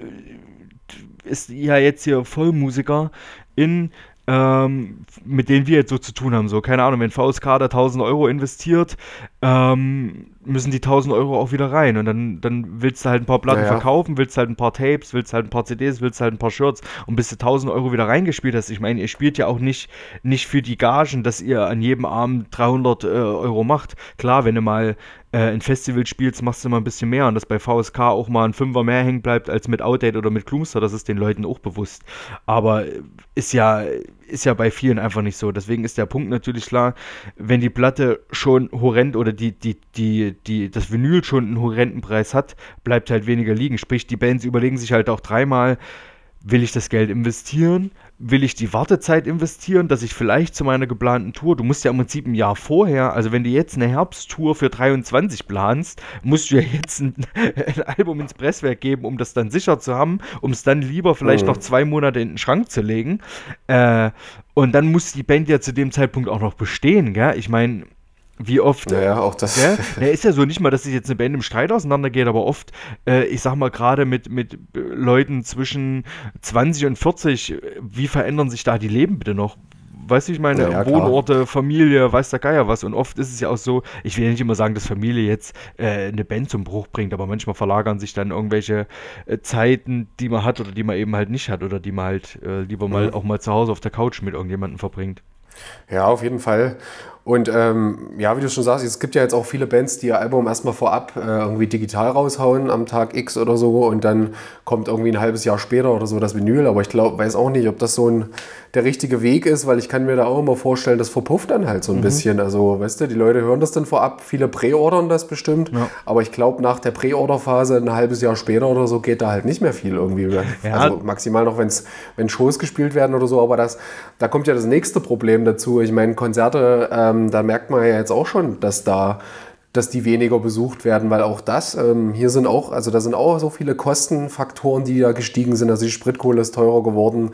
ist ja jetzt hier Vollmusiker in ähm, mit denen wir jetzt so zu tun haben. So, keine Ahnung, wenn VSK da 1000 Euro investiert, ähm, müssen die 1000 Euro auch wieder rein. Und dann, dann willst du halt ein paar Platten
Naja.
verkaufen, willst halt ein paar Tapes, willst halt ein paar CDs, willst halt ein paar Shirts und bis du 1000 Euro wieder reingespielt hast. Ich meine, ihr spielt ja auch nicht, nicht für die Gagen, dass ihr an jedem Abend 300 äh, Euro macht. Klar, wenn du mal äh, ein Festival spielst, machst du mal ein bisschen mehr und dass bei VSK auch mal ein Fünfer mehr hängen bleibt als mit Outdate oder mit Klumster, das ist den Leuten auch bewusst. Aber äh, ist ja, ist ja bei vielen einfach nicht so. Deswegen ist der Punkt natürlich klar, wenn die Platte schon horrend oder die, die, die, die, das Vinyl schon einen horrenden Preis hat, bleibt halt weniger liegen. Sprich, die Bands überlegen sich halt auch dreimal, will ich das Geld investieren? Will ich die Wartezeit investieren, dass ich vielleicht zu meiner geplanten Tour, du musst ja im Prinzip ein Jahr vorher, also wenn du jetzt eine Herbsttour für 23 planst, musst du ja jetzt ein, (laughs) ein Album ins Presswerk geben, um das dann sicher zu haben, um es dann lieber vielleicht
Mhm.
noch zwei Monate in den Schrank zu legen. Äh, und dann muss die Band ja zu dem Zeitpunkt auch noch bestehen, gell? Ich meine, wie oft
Naja, auch das.
Gell? Ja, ist ja so nicht mal, dass sich jetzt eine Band im Streit auseinandergeht, aber oft, äh, ich sag mal, gerade mit, mit Leuten zwischen 20 und 40, äh, wie verändern sich da die Leben bitte noch? Weißt du, ich meine,
Ja, ja, klar.
Wohnorte, Familie, weiß der Geier was. Und oft ist es ja auch so, ich will ja nicht immer sagen, dass Familie jetzt äh, eine Band zum Bruch bringt, aber manchmal verlagern sich dann irgendwelche äh, Zeiten, die man hat oder die man eben halt nicht hat oder die man halt äh, lieber mal
Mhm.
auch mal zu Hause auf der Couch mit irgendjemandem verbringt.
Ja, auf jeden Fall. Und ähm, ja, wie du schon sagst, es gibt ja jetzt auch viele Bands, die ihr Album erstmal vorab äh, irgendwie digital raushauen am Tag X oder so und dann kommt irgendwie ein halbes Jahr später oder so das Vinyl. Aber ich glaube, weiß auch nicht, ob das so ein der richtige Weg ist, weil ich kann mir da auch immer vorstellen, das verpufft dann halt so ein bisschen. Also, weißt du, die Leute hören das dann vorab, viele präordern das bestimmt,
Ja.
aber ich glaube, nach der Präorderphase ein halbes Jahr später oder so geht da halt nicht mehr viel irgendwie.
Ja.
Also maximal noch, wenn's, wenn Shows gespielt werden oder so, aber das, da kommt ja das nächste Problem dazu. Ich meine, Konzerte, ähm, da merkt man ja jetzt auch schon, dass da dass die weniger besucht werden, weil auch das, ähm, hier sind auch, also da sind auch so viele Kostenfaktoren, die da gestiegen sind. Also die Spritkohle ist teurer geworden,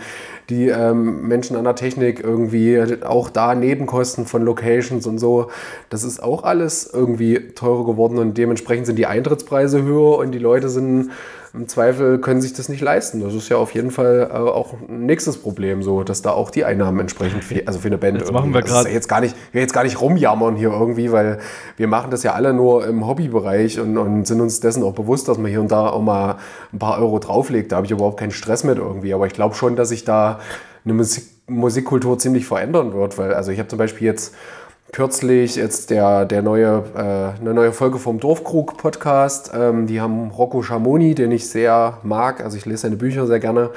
die ähm, Menschen an der Technik irgendwie, auch da Nebenkosten von Locations und so, das ist auch alles irgendwie teurer geworden und dementsprechend sind die Eintrittspreise höher und die Leute sind im Zweifel können sich das nicht leisten. Das ist ja auf jeden Fall äh, auch ein nächstes Problem, so, dass da auch die Einnahmen entsprechend, fe- also für eine Band
Jetzt machen wir
irgendwie- also
grad-
jetzt gar nicht, jetzt gar nicht rumjammern hier irgendwie, weil wir machen das ja alle nur im Hobbybereich und, und sind uns dessen auch bewusst, dass man hier und da auch mal ein paar Euro drauflegt. Da habe ich überhaupt keinen Stress mit irgendwie. Aber ich glaube schon, dass sich da eine Musik, Musikkultur ziemlich verändern wird, weil also ich habe zum Beispiel jetzt kürzlich jetzt der, der neue, äh, eine neue Folge vom Dorfkrug-Podcast. Ähm, die haben Rocco Schamoni, den ich sehr mag. Also ich lese seine Bücher sehr gerne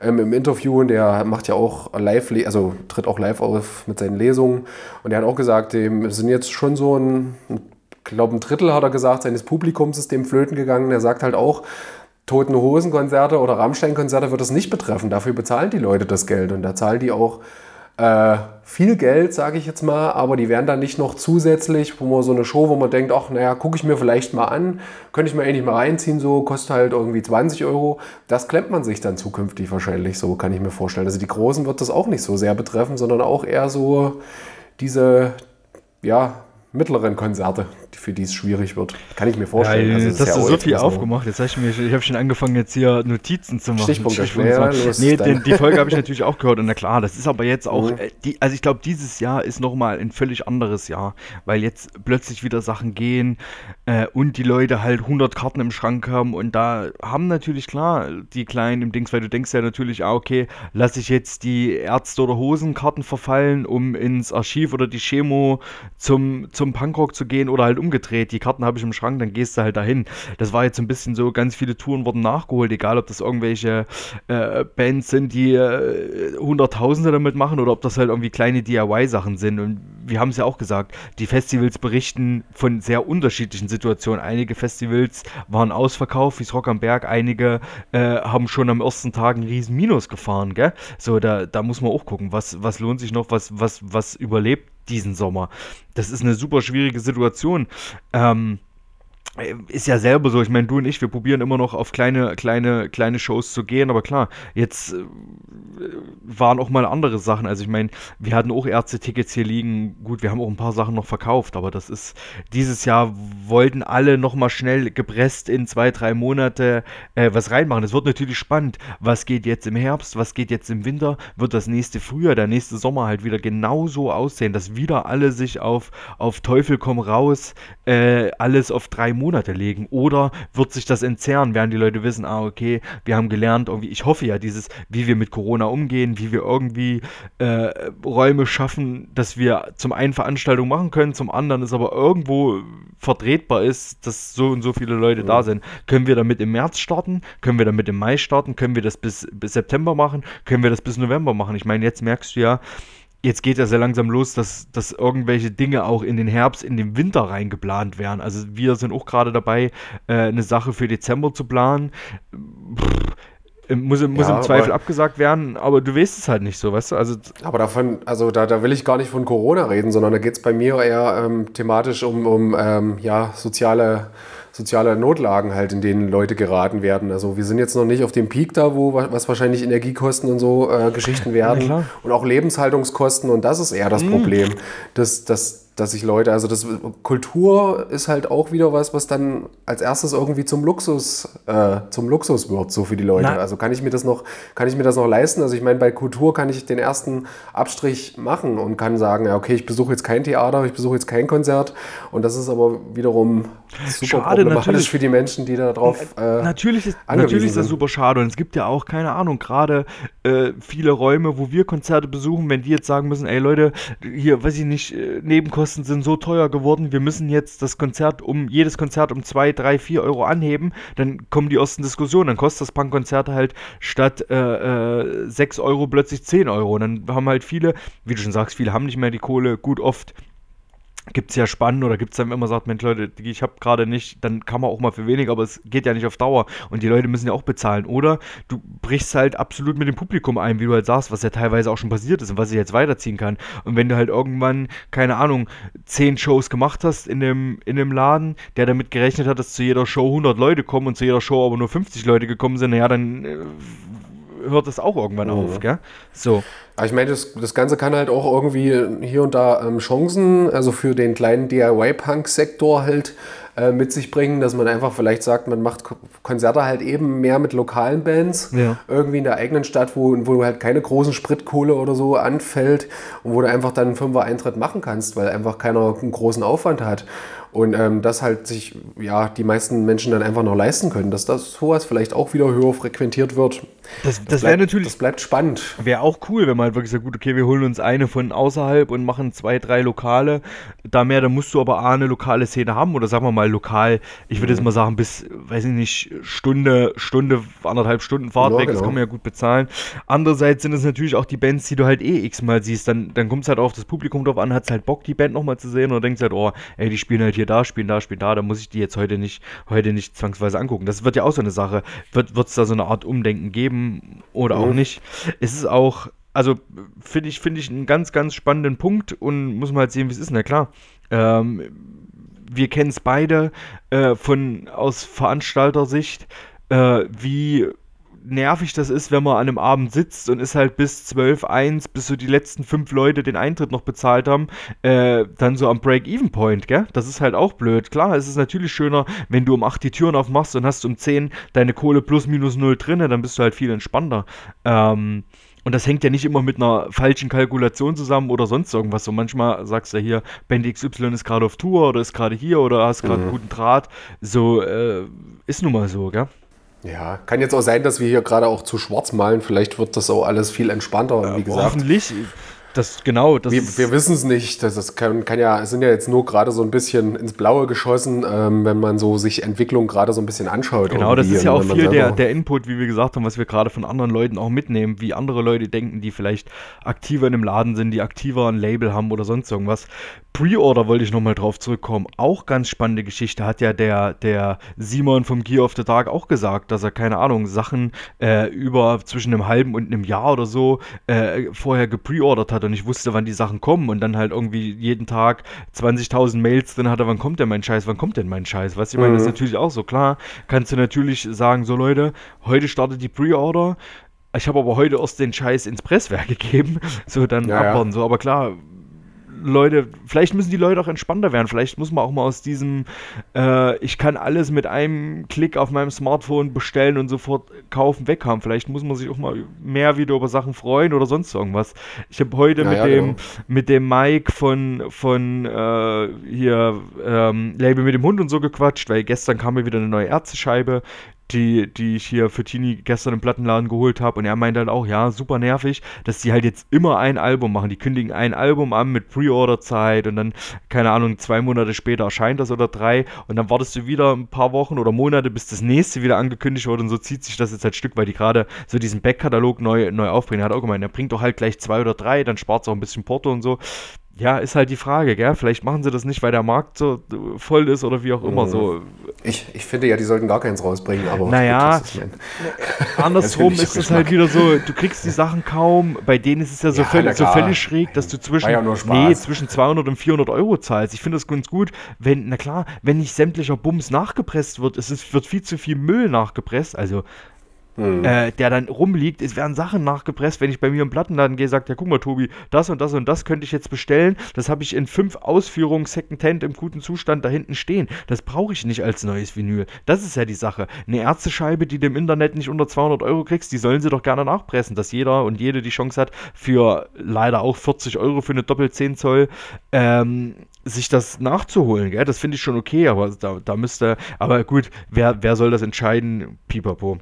ähm, im Interview und der macht ja auch live, also tritt auch live auf mit seinen Lesungen. Und der hat auch gesagt, dem sind jetzt schon so ein, ich glaube ein Drittel hat er gesagt, seines Publikums ist dem flöten gegangen. Der sagt halt auch, Toten Hosen-Konzerte oder Rammstein-Konzerte wird es nicht betreffen. Dafür bezahlen die Leute das Geld und da zahlen die auch äh, viel Geld, sage ich jetzt mal, aber die werden dann nicht noch zusätzlich, wo man so eine Show, wo man denkt, ach naja, gucke ich mir vielleicht mal an, könnte ich mir eigentlich mal reinziehen, so kostet halt irgendwie 20 Euro. Das klemmt man sich dann zukünftig wahrscheinlich so, kann ich mir vorstellen. Also die Großen wird das auch nicht so sehr betreffen, sondern auch eher so diese, ja, mittleren Konzerte, für die es schwierig wird. Kann ich mir vorstellen.
Ja,
Also
jetzt
das ist
hast
ja
du so viel aufgemacht. Jetzt hab ich, mir, ich habe schon angefangen, jetzt hier Notizen zu machen.
Stichpunkte.
Stichpunkte
Ja, los,
nee, den, die Folge habe ich natürlich auch gehört. Und na klar, das ist aber jetzt auch,
Mhm.
die, also ich glaube, dieses Jahr ist nochmal ein völlig anderes Jahr, weil jetzt plötzlich wieder Sachen gehen äh, und die Leute halt 100 Karten im Schrank haben. Und da haben natürlich klar die Kleinen im Dings, weil du denkst ja natürlich, ah, okay, lasse ich jetzt die Ärzte- oder Hosenkarten verfallen, um ins Archiv oder die Chemo zum, zum Punkrock zu gehen oder halt umgedreht. Die Karten habe ich im Schrank, dann gehst du halt dahin. Das war jetzt ein bisschen so, ganz viele Touren wurden nachgeholt, egal ob das irgendwelche äh, Bands sind, die äh, Hunderttausende damit machen oder ob das halt irgendwie kleine DIY-Sachen sind. Und wir haben es ja auch gesagt, die Festivals berichten von sehr unterschiedlichen Situationen. Einige Festivals waren ausverkauft, wie das Rock am Berg, einige äh, haben schon am ersten Tag einen riesen Minus gefahren, gell? So, da, da muss man auch gucken, was, was lohnt sich noch, was, was, was überlebt diesen Sommer. Das ist eine super schwierige Situation. Ähm, äh, ist ja selber so, ich meine, du und ich, wir probieren immer noch auf kleine, kleine, kleine Shows zu gehen, aber klar, jetzt äh, waren auch mal andere Sachen. Also ich meine, wir hatten auch Ärzte-Tickets hier liegen. Gut, wir haben auch ein paar Sachen noch verkauft, aber das ist, dieses Jahr wollten alle nochmal schnell gepresst in zwei, drei Monate äh, was reinmachen. Es wird natürlich spannend. Was geht jetzt im Herbst? Was geht jetzt im Winter? Wird das nächste Frühjahr, der nächste Sommer halt wieder genauso aussehen, dass wieder alle sich auf, auf Teufel komm raus, äh, alles auf drei Monate legen? Oder wird sich das entzerren, werden die Leute wissen, ah, okay, wir haben gelernt, irgendwie, ich hoffe ja, dieses, wie wir mit Corona umgehen, wie wir irgendwie äh, Räume schaffen, dass wir zum einen Veranstaltungen machen können, zum anderen es aber irgendwo vertretbar ist, dass so und so viele Leute mhm. da sind. Können wir damit im März starten? Können wir damit im Mai starten? Können wir das bis, bis September machen? Können wir das bis November machen? Ich meine, jetzt merkst du ja, jetzt geht ja sehr langsam los, dass, dass irgendwelche Dinge auch in den Herbst, in den Winter reingeplant werden. Also wir sind auch gerade dabei, äh, eine Sache für Dezember zu planen. Pff, muss, muss ja, im Zweifel abgesagt werden, aber du weißt es halt nicht so, weißt du? Also,
aber davon, also da, da will ich gar nicht von Corona reden, sondern da geht es bei mir eher ähm, thematisch um, um ähm, ja, soziale, soziale Notlagen halt, in denen Leute geraten werden. Also wir sind jetzt noch nicht auf dem Peak da, wo was wahrscheinlich Energiekosten und so äh, Geschichten (laughs) werden ja, und auch Lebenshaltungskosten und das ist eher das mhm. Problem, dass, dass dass sich Leute, also das Kultur ist halt auch wieder was, was dann als erstes irgendwie zum Luxus, äh, zum Luxus wird, so für die Leute. Na. Also kann ich mir das noch, kann ich mir das noch leisten? Also ich meine, bei Kultur kann ich den ersten Abstrich machen und kann sagen, ja, okay, ich besuche jetzt kein Theater, ich besuche jetzt kein Konzert. Und das ist aber wiederum super schade, problematisch für die Menschen, die da drauf.
Äh, natürlich ist, natürlich ist das super schade. Und es gibt ja auch, keine Ahnung, gerade äh, viele Räume, wo wir Konzerte besuchen, wenn die jetzt sagen müssen, ey Leute, hier, weiß ich nicht, äh, Nebenkosten Ticketkosten sind so teuer geworden, wir müssen jetzt das Konzert um, jedes Konzert um 2, 3, 4 Euro anheben, dann kommen die ersten Diskussionen, dann kostet das Punkkonzert halt statt äh, äh, 6 Euro plötzlich 10 Euro. Und dann haben halt viele, wie du schon sagst, viele haben nicht mehr die Kohle, gut oft gibt es ja spannend oder gibt es dann immer sagt, Mensch Leute, ich habe gerade nicht, dann kann man auch mal für weniger, aber es geht ja nicht auf Dauer und die Leute müssen ja auch bezahlen. Oder du brichst halt absolut mit dem Publikum ein, wie du halt sagst, was ja teilweise auch schon passiert ist und was ich jetzt weiterziehen kann. Und wenn du halt irgendwann, keine Ahnung, zehn Shows gemacht hast in dem, in dem Laden, der damit gerechnet hat, dass zu jeder Show 100 Leute kommen und zu jeder Show aber nur 50 Leute gekommen sind, naja, dann äh, hört es auch irgendwann mhm. auf, gell? So.
Aber ich meine, das, das Ganze kann halt auch irgendwie hier und da ähm, Chancen, also für den kleinen DIY-Punk-Sektor halt äh, mit sich bringen, dass man einfach vielleicht sagt, man macht Konzerte halt eben mehr mit lokalen Bands, ja. irgendwie in der eigenen Stadt, wo, wo halt keine großen Spritkohle oder so anfällt und wo du einfach dann einen Fünfer-Eintritt machen kannst, weil einfach keiner einen großen Aufwand hat. Und ähm, das halt sich ja die meisten Menschen dann einfach noch leisten können, dass das sowas vielleicht auch wieder höher frequentiert wird.
Das, das, das wäre natürlich.
Das bleibt spannend.
Wäre auch cool, wenn man halt wirklich sagt, gut, okay, wir holen uns eine von außerhalb und machen zwei, drei Lokale. Da mehr, da musst du aber A, eine lokale Szene haben oder sagen wir mal lokal, ich würde mhm. jetzt mal sagen, bis, weiß ich nicht, Stunde, Stunde, anderthalb Stunden Fahrt ja, weg, genau. das kann man ja gut bezahlen. Andererseits sind es natürlich auch die Bands, die du halt eh x-mal siehst. Dann, dann kommt es halt auf das Publikum drauf an, hat es halt Bock, die Band nochmal zu sehen oder denkst halt, oh, ey, die spielen halt hier da, spielen da, spielen da, da muss ich die jetzt heute nicht, heute nicht zwangsweise angucken. Das wird ja auch so eine Sache. Wird es da so eine Art Umdenken geben oder mhm. auch nicht? Es ist auch, also finde ich, finde ich einen ganz, ganz spannenden Punkt und muss man halt sehen, wie es ist. Na klar. Ähm, wir kennen es beide äh, von aus Veranstaltersicht, äh, wie nervig das ist, wenn man an einem Abend sitzt und ist halt bis 12, 1, bis so die letzten fünf Leute den Eintritt noch bezahlt haben, äh, dann so am Break-Even-Point, gell? Das ist halt auch blöd. Klar, es ist natürlich schöner, wenn du um 8 die Türen aufmachst und hast um 10 deine Kohle plus minus 0 drinne, dann bist du halt viel entspannter. Ähm, und das hängt ja nicht immer mit einer falschen Kalkulation zusammen oder sonst irgendwas. So manchmal sagst du ja hier, Band XY ist gerade auf Tour oder ist gerade hier oder hast gerade mhm. guten Draht. So äh, ist nun mal so, gell?
Ja, kann jetzt auch sein, dass wir hier gerade auch zu schwarz malen. Vielleicht wird das auch alles viel entspannter,
ja, wie gesagt. Hoffentlich. Das, genau, das
wir, wir wissen es nicht. Das, das kann, kann, ja, es sind ja jetzt nur gerade so ein bisschen ins Blaue geschossen, ähm, wenn man so sich Entwicklung gerade so ein bisschen anschaut.
Genau, das ist ja auch viel der, der Input, wie wir gesagt haben, was wir gerade von anderen Leuten auch mitnehmen, wie andere Leute denken, die vielleicht aktiver in einem Laden sind, die aktiver ein Label haben oder sonst irgendwas. Pre-Order wollte ich nochmal drauf zurückkommen. Auch ganz spannende Geschichte. Hat ja der, der Simon vom Gear of the Dark auch gesagt, dass er, keine Ahnung, Sachen äh, über zwischen einem halben und einem Jahr oder so äh, vorher gepreordert hat hatte und ich wusste, wann die Sachen kommen und dann halt irgendwie jeden Tag 20.000 Mails drin hatte, wann kommt denn mein Scheiß, wann kommt denn mein Scheiß? Was ich meine, das ist natürlich auch so klar. Kannst du natürlich sagen, so Leute, heute startet die Pre-Order. Ich habe aber heute erst den Scheiß ins Presswerk (laughs) gegeben, so dann
Ja, ja.
abwarten. So, aber klar, Leute, vielleicht müssen die Leute auch entspannter werden. Vielleicht muss man auch mal aus diesem, äh, ich kann alles mit einem Klick auf meinem Smartphone bestellen und sofort kaufen, weghaben. Vielleicht muss man sich auch mal mehr wieder über Sachen freuen oder sonst irgendwas. Ich habe heute
Ja,
mit, dem,
genau.
mit dem Mike von, von äh, hier ähm, Label mit dem Hund und so gequatscht, weil gestern kam mir wieder eine neue Ärztescheibe die, die ich hier für Tini gestern im Plattenladen geholt habe. Und er meinte halt auch, ja, super nervig, dass die halt jetzt immer ein Album machen. Die kündigen ein Album an mit Pre-Order-Zeit und dann, keine Ahnung, zwei Monate später erscheint das oder drei. Und dann wartest du wieder ein paar Wochen oder Monate, bis das nächste wieder angekündigt wird. Und so zieht sich das jetzt halt Stück, weil die gerade so diesen Backkatalog neu, neu aufbringen. Er hat auch gemeint, er bringt doch halt gleich zwei oder drei, dann spart es auch ein bisschen Porto und so. Ja, ist halt die Frage, gell? Vielleicht machen sie das nicht, weil der Markt so äh, voll ist oder wie auch immer. So
Ich, ich finde ja, die sollten gar keins rausbringen, aber
Naja,
gut, das (laughs)
Andersrum ist es halt wieder so, du kriegst die Sachen kaum, bei denen ist es ja so,
Ja,
völlig, so völlig schräg, dass du zwischen,
ja
nee, zwischen 200 und 400 Euro zahlst. Ich finde das ganz gut, wenn, na klar, wenn nicht sämtlicher Bums nachgepresst wird, es ist, wird viel zu viel Müll nachgepresst, also
Hm.
äh, der dann rumliegt. Es werden Sachen nachgepresst, wenn ich bei mir im Plattenladen gehe, sagt ja, guck mal, Tobi, das und das und das könnte ich jetzt bestellen. Das habe ich in fünf Ausführungen Secondhand im guten Zustand da hinten stehen. Das brauche ich nicht als neues Vinyl. Das ist ja die Sache. Eine Ärztescheibe, die du im Internet nicht unter 200 Euro kriegst, die sollen sie doch gerne nachpressen, dass jeder und jede die Chance hat, für leider auch 40 Euro für eine Doppel 10 Zoll ähm, sich das nachzuholen, gell? Das finde ich schon okay, aber da, da müsste, aber gut, wer, wer soll das entscheiden? Pipapo.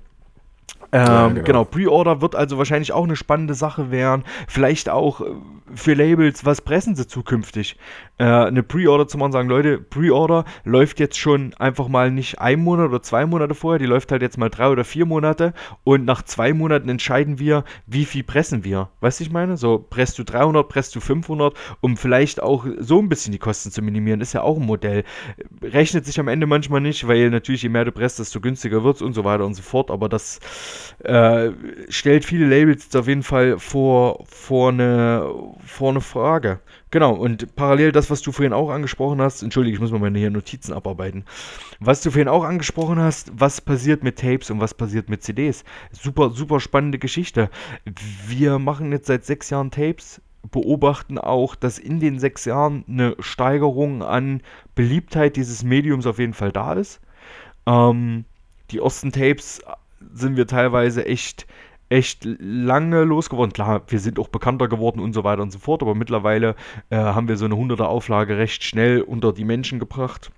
Ähm,
Ja,
genau.
genau.
Pre-Order wird also wahrscheinlich auch eine spannende Sache werden. Vielleicht auch äh, für Labels, was pressen sie zukünftig? Äh, eine Pre-Order zu machen, sagen, Leute, Pre-Order läuft jetzt schon einfach mal nicht ein Monat oder zwei Monate vorher, die läuft halt jetzt mal drei oder vier Monate und nach zwei Monaten entscheiden wir, wie viel pressen wir. Weißt du, ich meine? So, presst du 300, presst du 500, um vielleicht auch so ein bisschen die Kosten zu minimieren, ist ja auch ein Modell. Rechnet sich am Ende manchmal nicht, weil natürlich je mehr du presst, desto günstiger wird es und so weiter und so fort, aber das äh, stellt viele Labels auf jeden Fall vor, vor, eine, vor eine Frage. Genau, und parallel das, was du vorhin auch angesprochen hast, entschuldige, ich muss mal meine Notizen abarbeiten. Was du vorhin auch angesprochen hast, was passiert mit Tapes und was passiert mit CDs? Super, super spannende Geschichte. Wir machen jetzt seit sechs Jahren Tapes, beobachten auch, dass in den sechs Jahren eine Steigerung an Beliebtheit dieses Mediums auf jeden Fall da ist. Ähm, die ersten Tapes sind wir teilweise echt, echt lange losgeworden. Klar, wir sind auch bekannter geworden und so weiter und so fort, aber mittlerweile äh, haben wir so eine 100er Auflage recht schnell unter die Menschen gebracht.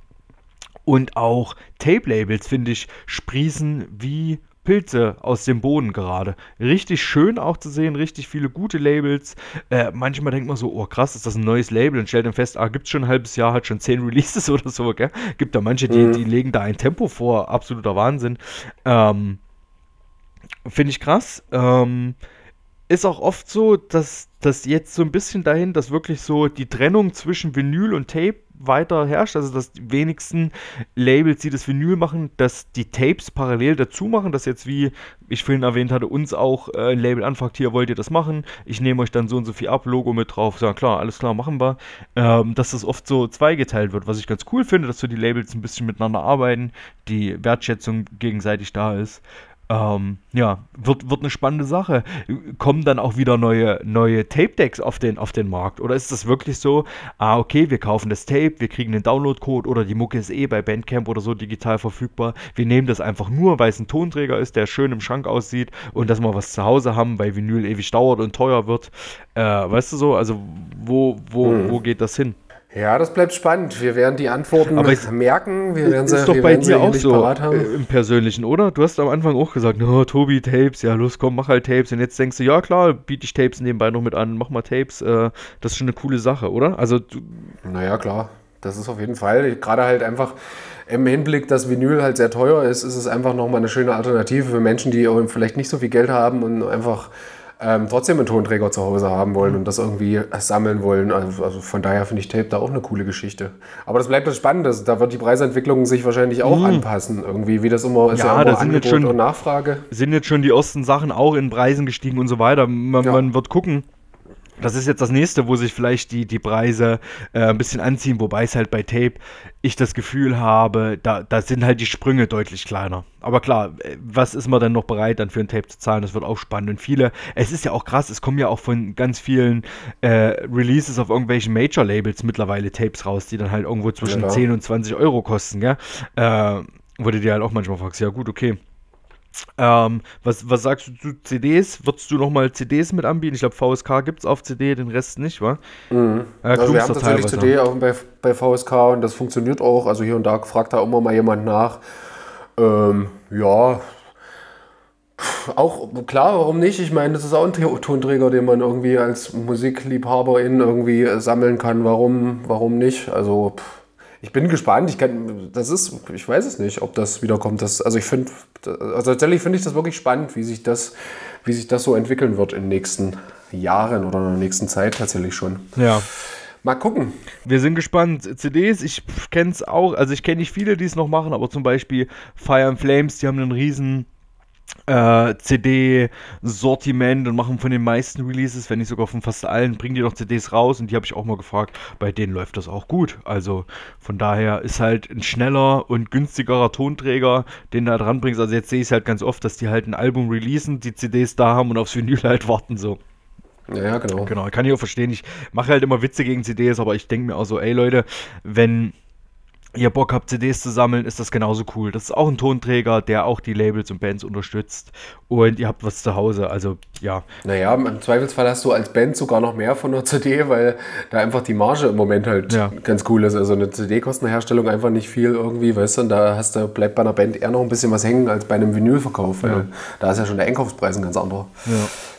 Und auch Tape-Labels, finde ich, sprießen wie Pilze aus dem Boden gerade. Richtig schön auch zu sehen, richtig viele gute Labels. Äh, manchmal denkt man so, oh krass, ist das ein neues Label? Und stellt dann fest, ah, gibt es schon ein halbes Jahr, hat schon zehn (laughs) Releases oder so, gell? Gibt da manche, die, die legen da ein Tempo vor, absoluter Wahnsinn. Ähm, Finde ich krass. Ähm, ist auch oft so, dass das jetzt so ein bisschen dahin, dass wirklich so die Trennung zwischen Vinyl und Tape weiter herrscht. Also, dass die wenigsten Labels, die das Vinyl machen, dass die Tapes parallel dazu machen. Dass jetzt, wie ich vorhin erwähnt hatte, uns auch äh, ein Label anfragt, hier wollt ihr das machen? Ich nehme euch dann so und so viel ab, Logo mit drauf. Ja, klar, alles klar, machen wir. Ähm, dass das oft so zweigeteilt wird, was ich ganz cool finde, dass so die Labels ein bisschen miteinander arbeiten, die Wertschätzung gegenseitig da ist. Ähm, ja, wird, wird eine spannende Sache. Kommen dann auch wieder neue, neue Tape-Decks auf den, auf den Markt? Oder ist das wirklich so, ah, okay, wir kaufen das Tape, wir kriegen den Download-Code oder die Mucke ist eh bei Bandcamp oder so digital verfügbar. Wir nehmen das einfach nur, weil es ein Tonträger ist, der schön im Schrank aussieht und dass wir was zu Hause haben, weil Vinyl ewig dauert und teuer wird. Äh, weißt du so, also wo, wo,
Hm.
wo geht das hin?
Ja, das bleibt spannend. Wir werden die Antworten
Aber es-
merken. Wir werden sie,
ist doch
wir
bei dir auch so äh, im Persönlichen, oder? Du hast am Anfang auch gesagt, oh, Tobi, Tapes, ja, los, komm, mach halt Tapes. Und jetzt denkst du, ja, klar, biete ich Tapes nebenbei noch mit an, mach mal Tapes. Äh, das ist schon eine coole Sache, oder? Also, du,
Naja, klar. Das ist auf jeden Fall. Gerade halt einfach im Hinblick, dass Vinyl halt sehr teuer ist, ist es einfach nochmal eine schöne Alternative für Menschen, die vielleicht nicht so viel Geld haben und einfach ähm, trotzdem einen Tonträger zu Hause haben wollen und das irgendwie sammeln wollen. Also, also von daher finde ich Tape da auch eine coole Geschichte. Aber das bleibt das Spannende. Da wird die Preisentwicklung sich wahrscheinlich auch anpassen. Irgendwie, wie das immer ist.
Mhm. Ja, da sind jetzt schon-
und Nachfrage.
sind jetzt schon die ersten Sachen auch in Preisen gestiegen und so weiter. Man,
Ja.
man wird gucken. Das ist jetzt das nächste, wo sich vielleicht die, die Preise äh, ein bisschen anziehen, wobei es halt bei Tape ich das Gefühl habe, da, da sind halt die Sprünge deutlich kleiner. Aber klar, äh, was ist man denn noch bereit, dann für ein Tape zu zahlen? Das wird auch spannend. Und viele, es ist ja auch krass, es kommen ja auch von ganz vielen äh, Releases auf irgendwelchen Major-Labels mittlerweile Tapes raus, die dann halt irgendwo zwischen
Ja.
10 und 20 Euro kosten, gell? Äh, wo du dir halt auch manchmal fragst, ja gut, okay. Ähm, was, was sagst du zu CDs? Würdest du nochmal CDs mit anbieten? Ich glaube, VSK gibt es auf CD, den Rest nicht, wa?
Mhm.
Ja,
also wir haben tatsächlich. CD auch bei, bei VSK und das funktioniert auch. Also hier und da fragt da immer mal jemand nach. Ähm, ja, auch klar, warum nicht? Ich meine, das ist auch ein To- Tonträger, den man irgendwie als Musikliebhaberin irgendwie äh, sammeln kann. Warum, warum nicht? Also pff, ich bin gespannt. Ich kann, das ist, ich weiß es nicht, ob das wiederkommt. Das, also ich finde, also tatsächlich finde ich das wirklich spannend, wie sich das, wie sich das so entwickeln wird in den nächsten Jahren oder in der nächsten Zeit tatsächlich schon.
Ja.
Mal gucken.
Wir sind gespannt. CDs, ich kenne es auch, also ich kenne nicht viele, die es noch machen, aber zum Beispiel Fire and Flames, die haben einen riesen äh, CD-Sortiment und machen von den meisten Releases, wenn nicht sogar von fast allen, bringen die doch CDs raus und die habe ich auch mal gefragt. Bei denen läuft das auch gut. Also von daher ist halt ein schneller und günstigerer Tonträger, den da dran bringst. Also jetzt sehe ich es halt ganz oft, dass die halt ein Album releasen, die CDs da haben und aufs Vinyl halt warten so.
Ja, ja, genau.
Genau, kann ich auch verstehen. Ich mache halt immer Witze gegen CDs, aber ich denke mir auch so, ey Leute, wenn ihr Bock habt, CDs zu sammeln, ist das genauso cool. Das ist auch ein Tonträger, der auch die Labels und Bands unterstützt. Und ihr habt was zu Hause. Also, ja.
Naja, im Zweifelsfall hast du als Band sogar noch mehr von der (laughs) CD, weil da einfach die Marge im Moment halt
Ja.
ganz cool ist. Also eine CD kostet eine Herstellung einfach nicht viel irgendwie, weißt du, und da hast du, bleibt bei einer Band eher noch ein bisschen was hängen als bei einem Vinylverkauf, weil da ist ja schon der Einkaufspreis ein ganz anderer.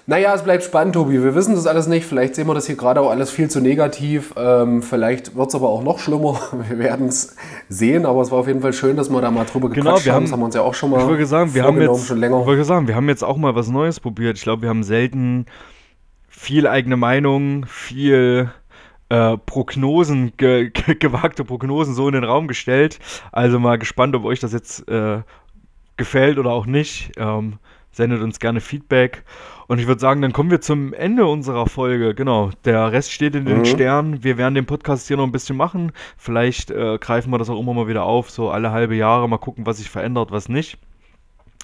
Naja, es bleibt spannend, Tobi. Wir wissen das alles nicht. Vielleicht sehen wir das hier gerade auch alles viel zu negativ. Ähm, vielleicht wird es aber auch noch schlimmer. (laughs) Wir werden es sehen, aber es war auf jeden Fall schön, dass wir da mal drüber
Genau,
gequatscht
wir
haben. Das haben wir uns ja auch schon mal
Ich wollte sagen, wir haben jetzt,
schon
ich
länger.
wollte sagen, wir haben jetzt auch mal was Neues probiert. Ich glaube, wir haben selten viel eigene Meinung, viel äh, Prognosen, ge (laughs) ge gewagte Prognosen so in den Raum gestellt. Also mal gespannt, ob euch das jetzt äh, gefällt oder auch nicht. Ähm, sendet uns gerne Feedback. Und ich würde sagen, dann kommen wir zum Ende unserer Folge. Genau, der Rest steht in den
Mhm.
Sternen. Wir werden den Podcast hier noch ein bisschen machen. Vielleicht äh, greifen wir das auch immer mal wieder auf, so alle halbe Jahre. Mal gucken, was sich verändert, was nicht.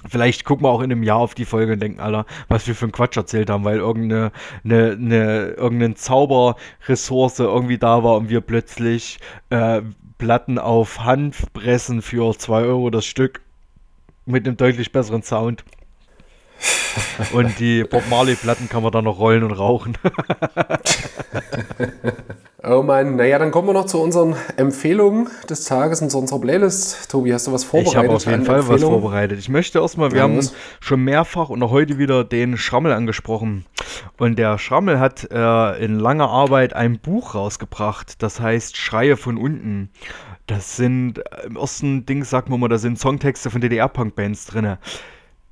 Vielleicht gucken wir auch in einem Jahr auf die Folge und denken, Alter, was wir für einen Quatsch erzählt haben, weil irgendeine eine, eine, irgendeine Zauberressource irgendwie da war und wir plötzlich äh, Platten auf Hand pressen für 2 Euro das Stück mit einem deutlich besseren Sound. (laughs) Und die Bob Marley-Platten kann man dann noch rollen und rauchen. (laughs)
Oh Mann, naja, dann kommen wir noch zu unseren Empfehlungen des Tages und zu unserer Playlist. Tobi, hast du was vorbereitet?
Ich habe auf jeden Fall was vorbereitet. Ich möchte erstmal, wir
Ja,
haben
los.
schon mehrfach und auch heute wieder den Schrammel angesprochen. Und der Schrammel hat äh, in langer Arbeit ein Buch rausgebracht, das heißt Schreie von unten. Das sind, äh, im ersten Ding sagt man mal, da sind Songtexte von DDR-Punk-Bands drin.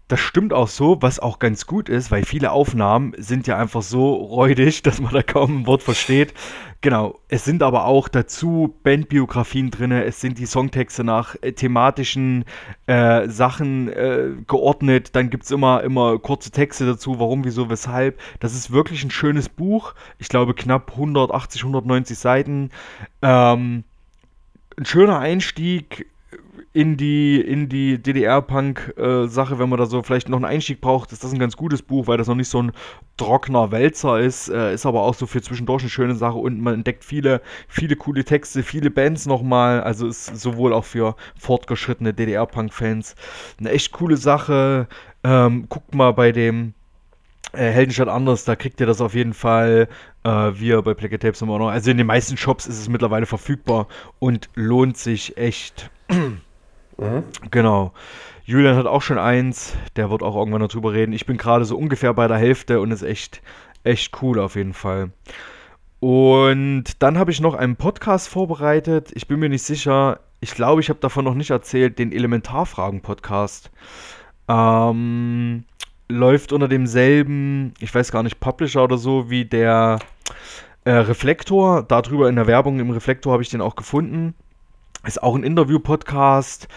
Das stimmt auch so, was auch ganz gut ist, weil viele Aufnahmen sind ja einfach so räudig, (laughs) dass man da kaum ein Wort versteht. Genau, es sind aber auch dazu Bandbiografien drin, es sind die Songtexte nach äh, thematischen äh, Sachen äh, geordnet, dann gibt es immer, immer kurze Texte dazu, warum, wieso, weshalb. Das ist wirklich ein schönes Buch, ich glaube knapp 180, 190 Seiten. Ähm, ein schöner Einstieg in die, in die DDR-Punk-Sache, wenn man da so vielleicht noch einen Einstieg braucht, ist das ein ganz gutes Buch, weil das noch nicht so ein trockener Wälzer ist, äh, ist aber auch so für zwischendurch eine schöne Sache und man entdeckt viele, viele coole Texte, viele Bands nochmal, also ist sowohl auch für fortgeschrittene DDR-Punk-Fans eine echt coole Sache. Ähm, guckt mal bei dem äh, Heldenstadt anders, da kriegt ihr das auf jeden Fall. Äh, wir bei Placket Tapes immer noch. Also in den meisten Shops ist es mittlerweile verfügbar und lohnt sich echt. (clears throat) Genau. Julian hat auch schon eins, der wird auch irgendwann noch drüber reden. Ich bin gerade so ungefähr bei der Hälfte und ist echt, echt cool auf jeden Fall. Und dann habe ich noch einen Podcast vorbereitet. Ich bin mir nicht sicher. Ich glaube, ich habe davon noch nicht erzählt, den Elementarfragen-Podcast. Ähm, läuft unter demselben, ich weiß gar nicht, Publisher oder so, wie der äh, Reflektor. Darüber in der Werbung im Reflektor habe ich den auch gefunden. Ist auch ein Interview-Podcast.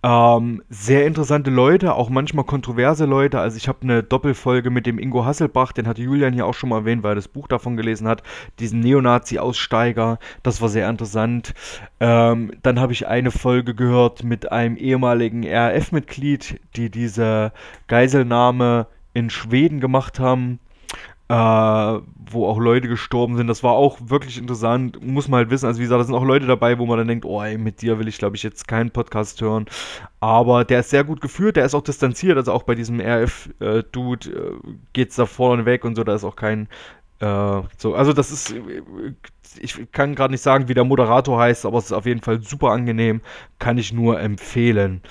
Ähm, sehr interessante Leute, auch manchmal kontroverse Leute. Also ich habe eine Doppelfolge mit dem Ingo Hasselbach, den hatte Julian hier auch schon mal erwähnt, weil er das Buch davon gelesen hat, diesen Neonazi-Aussteiger. Das war sehr interessant. Ähm, dann habe ich eine Folge gehört mit einem ehemaligen RAF-Mitglied, die diese Geiselnahme in Schweden gemacht haben äh, wo auch Leute gestorben sind. Das war auch wirklich interessant. Muss man halt wissen. Also, wie gesagt, da sind auch Leute dabei, wo man dann denkt, oh, ey, mit dir will ich, glaube ich, jetzt keinen Podcast hören. Aber der ist sehr gut geführt, der ist auch distanziert. Also, auch bei diesem RF-Dude äh, geht es da vorne weg und so. Da ist auch kein. Äh, so, also, das ist ich kann gerade nicht sagen, wie der Moderator heißt, aber es ist auf jeden Fall super angenehm. Kann ich nur empfehlen.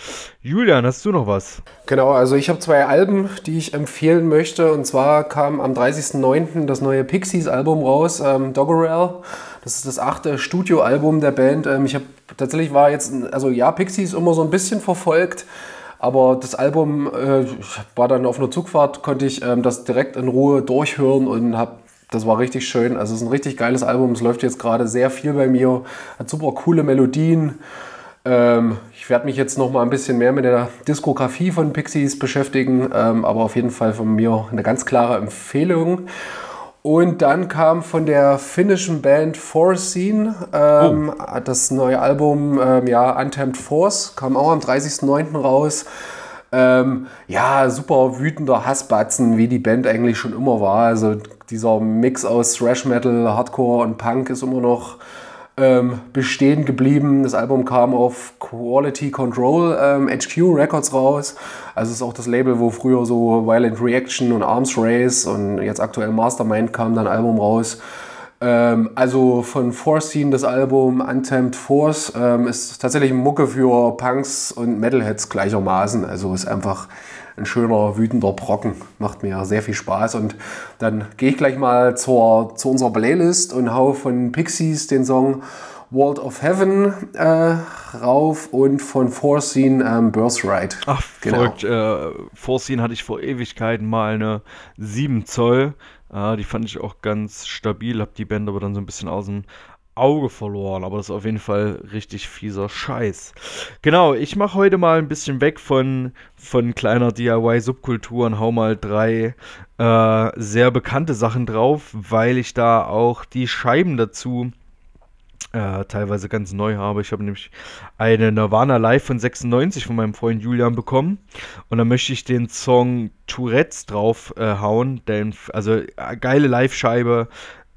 Julian, hast du noch was?
Genau, also ich habe zwei Alben, die ich empfehlen möchte. Und zwar kam am 30.09. das neue Pixies-Album raus, ähm, Doggerel. Das ist das achte Studioalbum der Band. Ähm, ich habe tatsächlich war jetzt, also ja, Pixies immer so ein bisschen verfolgt. Aber das Album äh, war dann auf einer Zugfahrt, konnte ich ähm, das direkt in Ruhe durchhören und habe das war richtig schön. Also es ist ein richtig geiles Album. Es läuft jetzt gerade sehr viel bei mir. Hat super coole Melodien. Ähm, ich werde mich jetzt noch mal ein bisschen mehr mit der Diskografie von Pixies beschäftigen. Ähm, aber auf jeden Fall von mir eine ganz klare Empfehlung. Und dann kam von der finnischen Band Force Scene ähm, oh. das neue Album ähm, ja, Untamed Force. Kam auch am 30.09. raus. Ähm, ja, super wütender Hassbatzen, wie die Band eigentlich schon immer war. Also dieser Mix aus Thrash Metal, Hardcore und Punk ist immer noch ähm, bestehen geblieben. Das Album kam auf Quality Control ähm, HQ Records raus. Also ist auch das Label, wo früher so Violent Reaction und Arms Race und jetzt aktuell Mastermind kam dann Album raus. Ähm, also von Foreseen das Album Untamed Force ähm, ist tatsächlich Mucke für Punks und Metalheads gleichermaßen. Also ist einfach ein schöner, wütender Brocken. Macht mir sehr viel Spaß. Und dann gehe ich gleich mal zur, zu unserer Playlist und hau von Pixies den Song World of Heaven äh, rauf und von Foreseen ähm, Birthright.
Ach, genau. verrückt. Äh, Foreseen hatte ich vor Ewigkeiten mal eine 7 Zoll. Äh, die fand ich auch ganz stabil, hab die Band aber dann so ein bisschen aus dem Auge verloren, aber das ist auf jeden Fall richtig fieser Scheiß. Genau, ich mache heute mal ein bisschen weg von, von kleiner DIY-Subkultur und hau mal drei äh, sehr bekannte Sachen drauf, weil ich da auch die Scheiben dazu äh, teilweise ganz neu habe. Ich habe nämlich eine Nirvana Live von 96 von meinem Freund Julian bekommen und da möchte ich den Song Tourettes drauf äh, hauen, denn also äh, geile Live-Scheibe,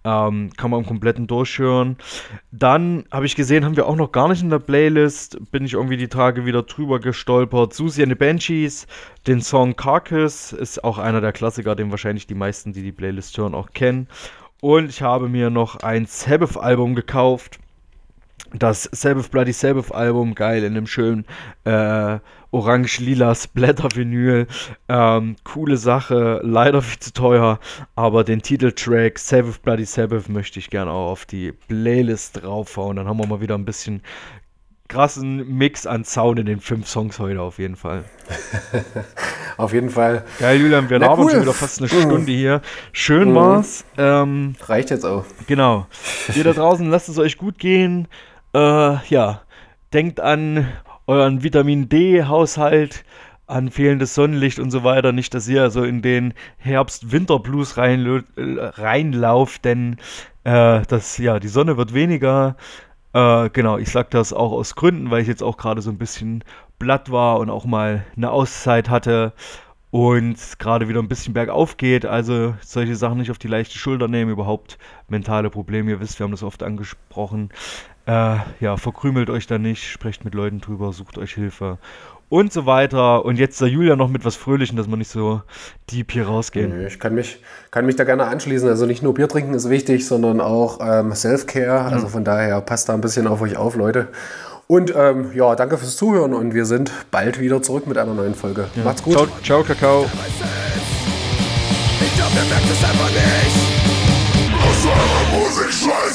ähm, kann man im kompletten durchhören. Dann habe ich gesehen, haben wir auch noch gar nicht in der Playlist. Bin ich irgendwie die Tage wieder drüber gestolpert. Susie and the Banshees, den Song Carcass ist auch einer der Klassiker, den wahrscheinlich die meisten, die die Playlist hören, auch kennen. Und ich habe mir noch ein Sabbath-Album gekauft das Sabbath Bloody Sabbath Album, geil, in einem schönen äh, orange-lila Splatter-Vinyl. Ähm, coole Sache, leider viel zu teuer, aber den Titeltrack Sabbath Bloody Sabbath möchte ich gerne auch auf die Playlist draufhauen. Dann haben wir mal wieder ein bisschen krassen Mix an Sound in den fünf Songs heute auf jeden Fall. (laughs)
auf jeden Fall.
Geil, Julian, wir labern cool. schon wieder fast eine Stunde hier. Schön mhm. war's. Ähm,
Reicht jetzt auch.
Genau. Ihr da draußen, lasst es euch gut gehen. Äh, ja, denkt an euren Vitamin D-Haushalt, an fehlendes Sonnenlicht und so weiter. Nicht, dass ihr so in den Herbst-Winter-Blues rein, reinlauft, denn äh, das, ja, die Sonne wird weniger. Äh, genau, ich sage das auch aus Gründen, weil ich jetzt auch gerade so ein bisschen blatt war und auch mal eine Auszeit hatte und gerade wieder ein bisschen bergauf geht. Also solche Sachen nicht auf die leichte Schulter nehmen, überhaupt mentale Probleme. Ihr wisst, wir haben das oft angesprochen. Äh, ja, verkrümelt euch da nicht, sprecht mit Leuten drüber, sucht euch Hilfe und so weiter. Und jetzt der Julia noch mit was Fröhlichem, dass wir nicht so deep hier rausgehen.
Ich kann mich, kann mich da gerne anschließen. Also nicht nur Bier trinken ist wichtig, sondern auch ähm, Self-Care. Also von daher passt da ein bisschen auf euch auf, Leute. Und ähm, ja, danke fürs Zuhören und wir sind bald wieder zurück mit einer neuen Folge. Ja. Macht's gut.
Ciao, ciao Kakao.
Ich glaub, ihr merkt es einfach nicht. Aus eurer Musik schreien.